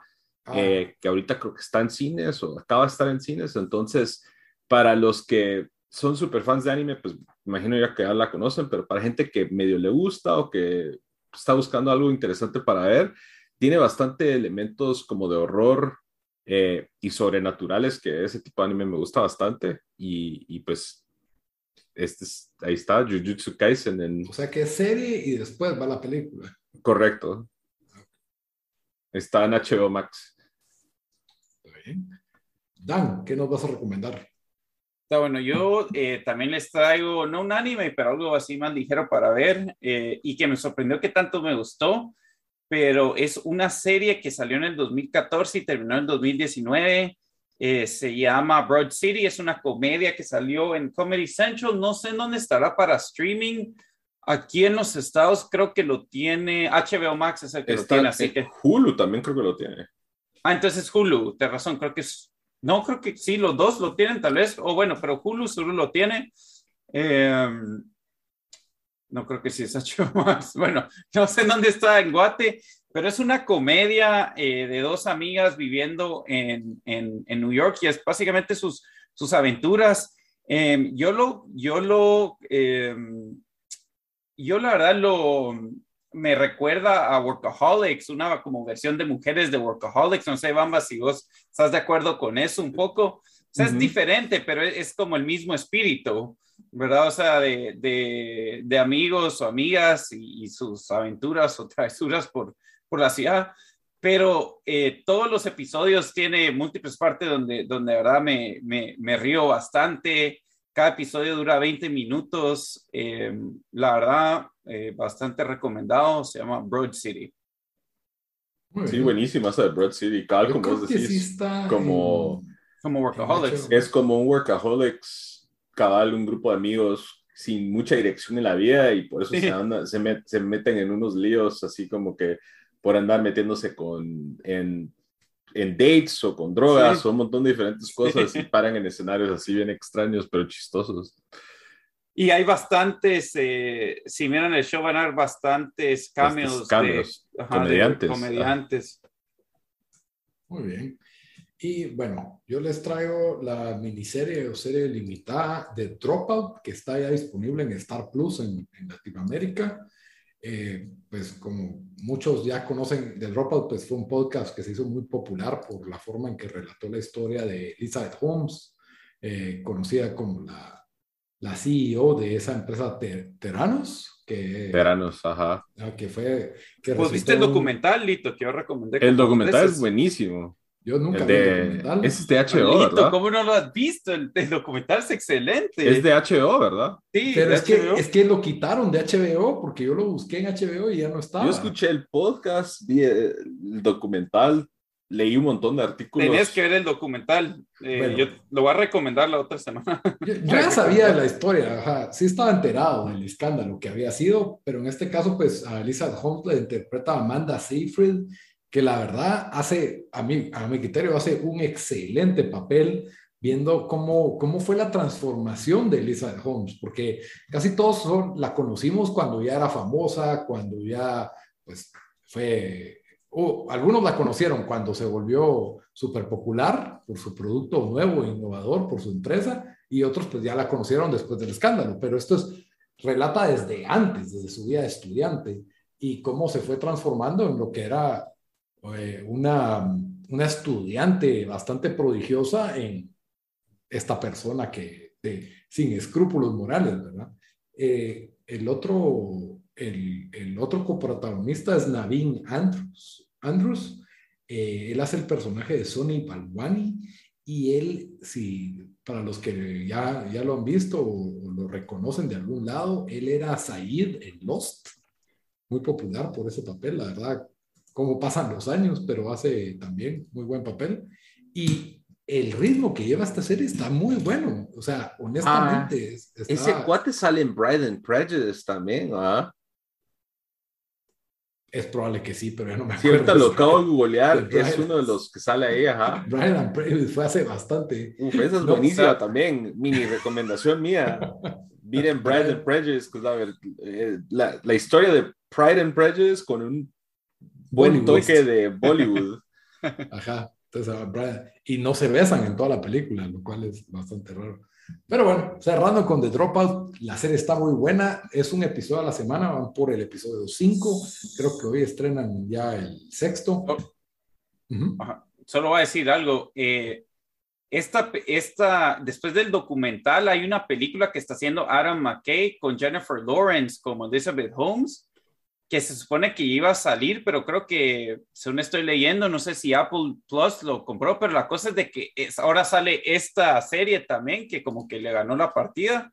Ah. Eh, que ahorita creo que está en cines o acaba de estar en cines. Entonces, para los que son super fans de anime, pues imagino ya que ya la conocen, pero para gente que medio le gusta o que está buscando algo interesante para ver, tiene bastante elementos como de horror eh, y sobrenaturales, que ese tipo de anime me gusta bastante. Y, y pues, este ahí está, Jujutsu Kaisen. En... O sea que es serie y después va la película. Correcto. Está en HBO Max. Dan, ¿qué nos vas a recomendar? Está bueno, yo eh, también les traigo, no un anime, pero algo así más ligero para ver eh, y que me sorprendió que tanto me gustó, pero es una serie que salió en el 2014 y terminó en el 2019. Eh, se llama Broad City, es una comedia que salió en Comedy Central, no sé en dónde estará para streaming. Aquí en los estados creo que lo tiene HBO Max, es el que lo tiene, así que... Hulu también creo que lo tiene. Ah, entonces Hulu, te razón, creo que es. No, creo que sí, los dos lo tienen tal vez, o bueno, pero Hulu solo lo tiene. Em, no creo que sí es más. Bueno, no sé dónde está en Guate, pero es una comedia eh, de dos amigas viviendo en, en, en, New York y es básicamente sus, sus aventuras. Em, yo lo, yo lo, em, yo la verdad lo, me recuerda a Workaholics, una como versión de mujeres de Workaholics. No sé, Bamba, si vos estás de acuerdo con eso un poco. O sea, es diferente, pero es, como el mismo espíritu, ¿verdad? O sea, de, de, de amigos o amigas y, sus aventuras o travesuras por, por la ciudad. Pero eh, todos los episodios tiene múltiples partes donde, donde de verdad me, me, me río bastante. Cada episodio dura 20 minutos. Eh, la verdad, eh, bastante recomendado. Se llama Broad City. sí, buenísima esa de Broad City. Cal, como vos decís, como, como Workaholics. Es como un Workaholics, cabal, un grupo de amigos sin mucha dirección en la vida y por eso se, se, meten en unos líos así como que por andar metiéndose con, en en dates o con drogas o un montón de diferentes cosas y paran en escenarios así bien extraños pero chistosos. Y hay bastantes, eh, si miran el show van a ver bastantes cameos, de, comediantes. comediantes. Muy bien. Y bueno, yo les traigo la miniserie o serie limitada de Dropout, que está ya disponible en Star Plus en, en Latinoamérica. Eh, pues como muchos ya conocen, The Dropout pues fue un podcast que se hizo muy popular por la forma en que relató la historia de Elizabeth Holmes, eh, conocida como la, la, CEO de esa empresa Teranos. Que, Teranos, ajá. Ah, que fue... Que pues viste el documental, Lito, que yo recomendé. El documental es buenísimo. Yo nunca El vi el documental. es de HBO, ¿verdad? ¿Cómo no lo has visto? El, el documental es excelente. Es de HBO, ¿verdad? Sí, Pero de es que, HBO. es que lo quitaron de HBO porque yo lo busqué en HBO y ya no estaba. Yo escuché el podcast, vi el documental, leí un montón de artículos. Tenés que ver el documental. Eh, Bueno. Yo lo voy a recomendar la otra semana. Yo, yo ya sabía la historia, ajá. sí estaba enterado del escándalo que había sido, pero en este caso, pues a Elizabeth Holmes la interpreta Amanda Seyfried, que la verdad hace, a mí, a mi criterio, hace un excelente papel viendo cómo, cómo fue la transformación de Elizabeth Holmes, porque casi todos son- la conocimos cuando ya era famosa, cuando ya, pues, fue, o algunos la conocieron cuando se volvió súper popular por su producto nuevo, innovador, por su empresa, y otros pues ya la conocieron después del escándalo, pero esto es, relata desde antes, desde su vida de estudiante, y cómo se fue transformando en lo que era eh, una, una estudiante bastante prodigiosa en esta persona que, sin escrúpulos morales, ¿verdad? Eh, el otro, el, el otro coprotagonista es Naveen Andrews. Andrews. Eh, él hace el personaje de Sonny Balwani y él, si para los que ya, ya lo han visto o, o lo reconocen de algún lado, él era Said en Lost, muy popular por ese papel, la verdad, cómo pasan los años, pero hace también muy buen papel. Y el ritmo que lleva esta serie está muy bueno, o sea, honestamente, es- está- Ese cuate sale en Bride and Prejudice también, ¿ah? es probable que sí, pero ya no me acuerdo. ahorita lo acabo de googlear, es uno de los que sale ahí, ajá. Brian and Prejudice fue hace bastante. Uf, esa es No, buenísima o sea- también, mini recomendación mía. Miren Bride and Prejudice, la, eh, la, la historia de Pride and Prejudice con un buen Bollywood. toque de Bollywood. Ajá. Entonces, ah, Brian- y no se besan en toda la película, lo cual es bastante raro. Pero bueno, cerrando con The Dropout, la serie está muy buena. Es un episodio a la semana, van por el episodio 5. Creo que hoy estrenan ya el sexto. Oh. Ajá. Solo voy a decir algo. eh, esta, esta, después del documental, hay una película que está haciendo Adam McKay con Jennifer Lawrence como Elizabeth Holmes, que se supone que iba a salir, pero creo que, según estoy leyendo, no sé si Apple Plus lo compró, pero la cosa es de que es, ahora sale esta serie también, que como que le ganó la partida.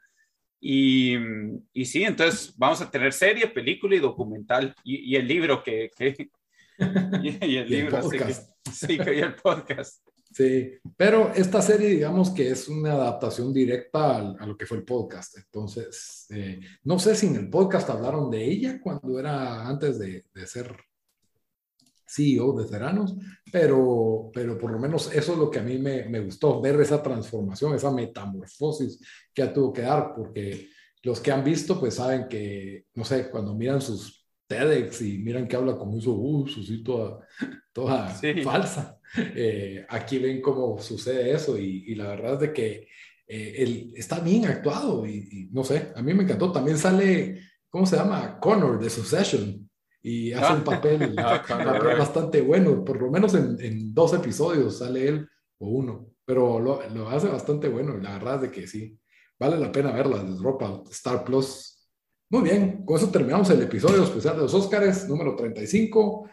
Y, y sí, entonces vamos a tener serie, película y documental, y, y el libro que... que y, y el Y el libro, así que- podcast. Sí, que oí el podcast. Sí, pero esta serie, digamos que es una adaptación directa a, lo que fue el podcast. Entonces, eh, no sé si en el podcast hablaron de ella cuando era antes de, de ser CEO de Ceranos, pero, pero por lo menos eso es lo que a mí me, me gustó, ver esa transformación, esa metamorfosis que ya tuvo que dar, porque los que han visto, pues saben que, no sé, cuando miran sus TEDx y miran que habla como eso, uh, Susi toda, toda Sí. falsa. Eh, aquí ven cómo sucede eso y, y la verdad es de que eh, él está bien actuado y, y no sé, a mí me encantó. También sale, ¿cómo se llama? Connor de Succession y hace un papel, Ah, papel right. bastante bueno, por lo menos en, en dos episodios sale él o uno, pero lo, lo hace bastante bueno. La verdad es de que sí, vale la pena verla, de Dropout, Star Plus. Muy bien, con eso terminamos el episodio especial de los Óscares, número 35.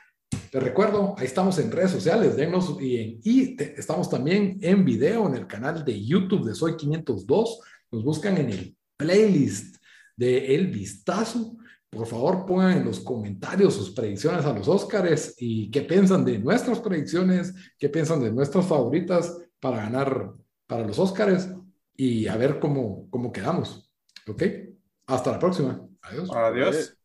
Te recuerdo, ahí estamos en redes sociales, denos y, en- y te- estamos también en video en el canal de YouTube de Soy 502. Nos buscan en el playlist de El Vistazo. Por favor, pongan en los comentarios sus predicciones a los Óscares y qué piensan de nuestras predicciones, qué piensan de nuestras favoritas para ganar para los Óscares y a ver cómo, cómo quedamos. ¿Ok? Hasta la próxima. Adiós. Adiós.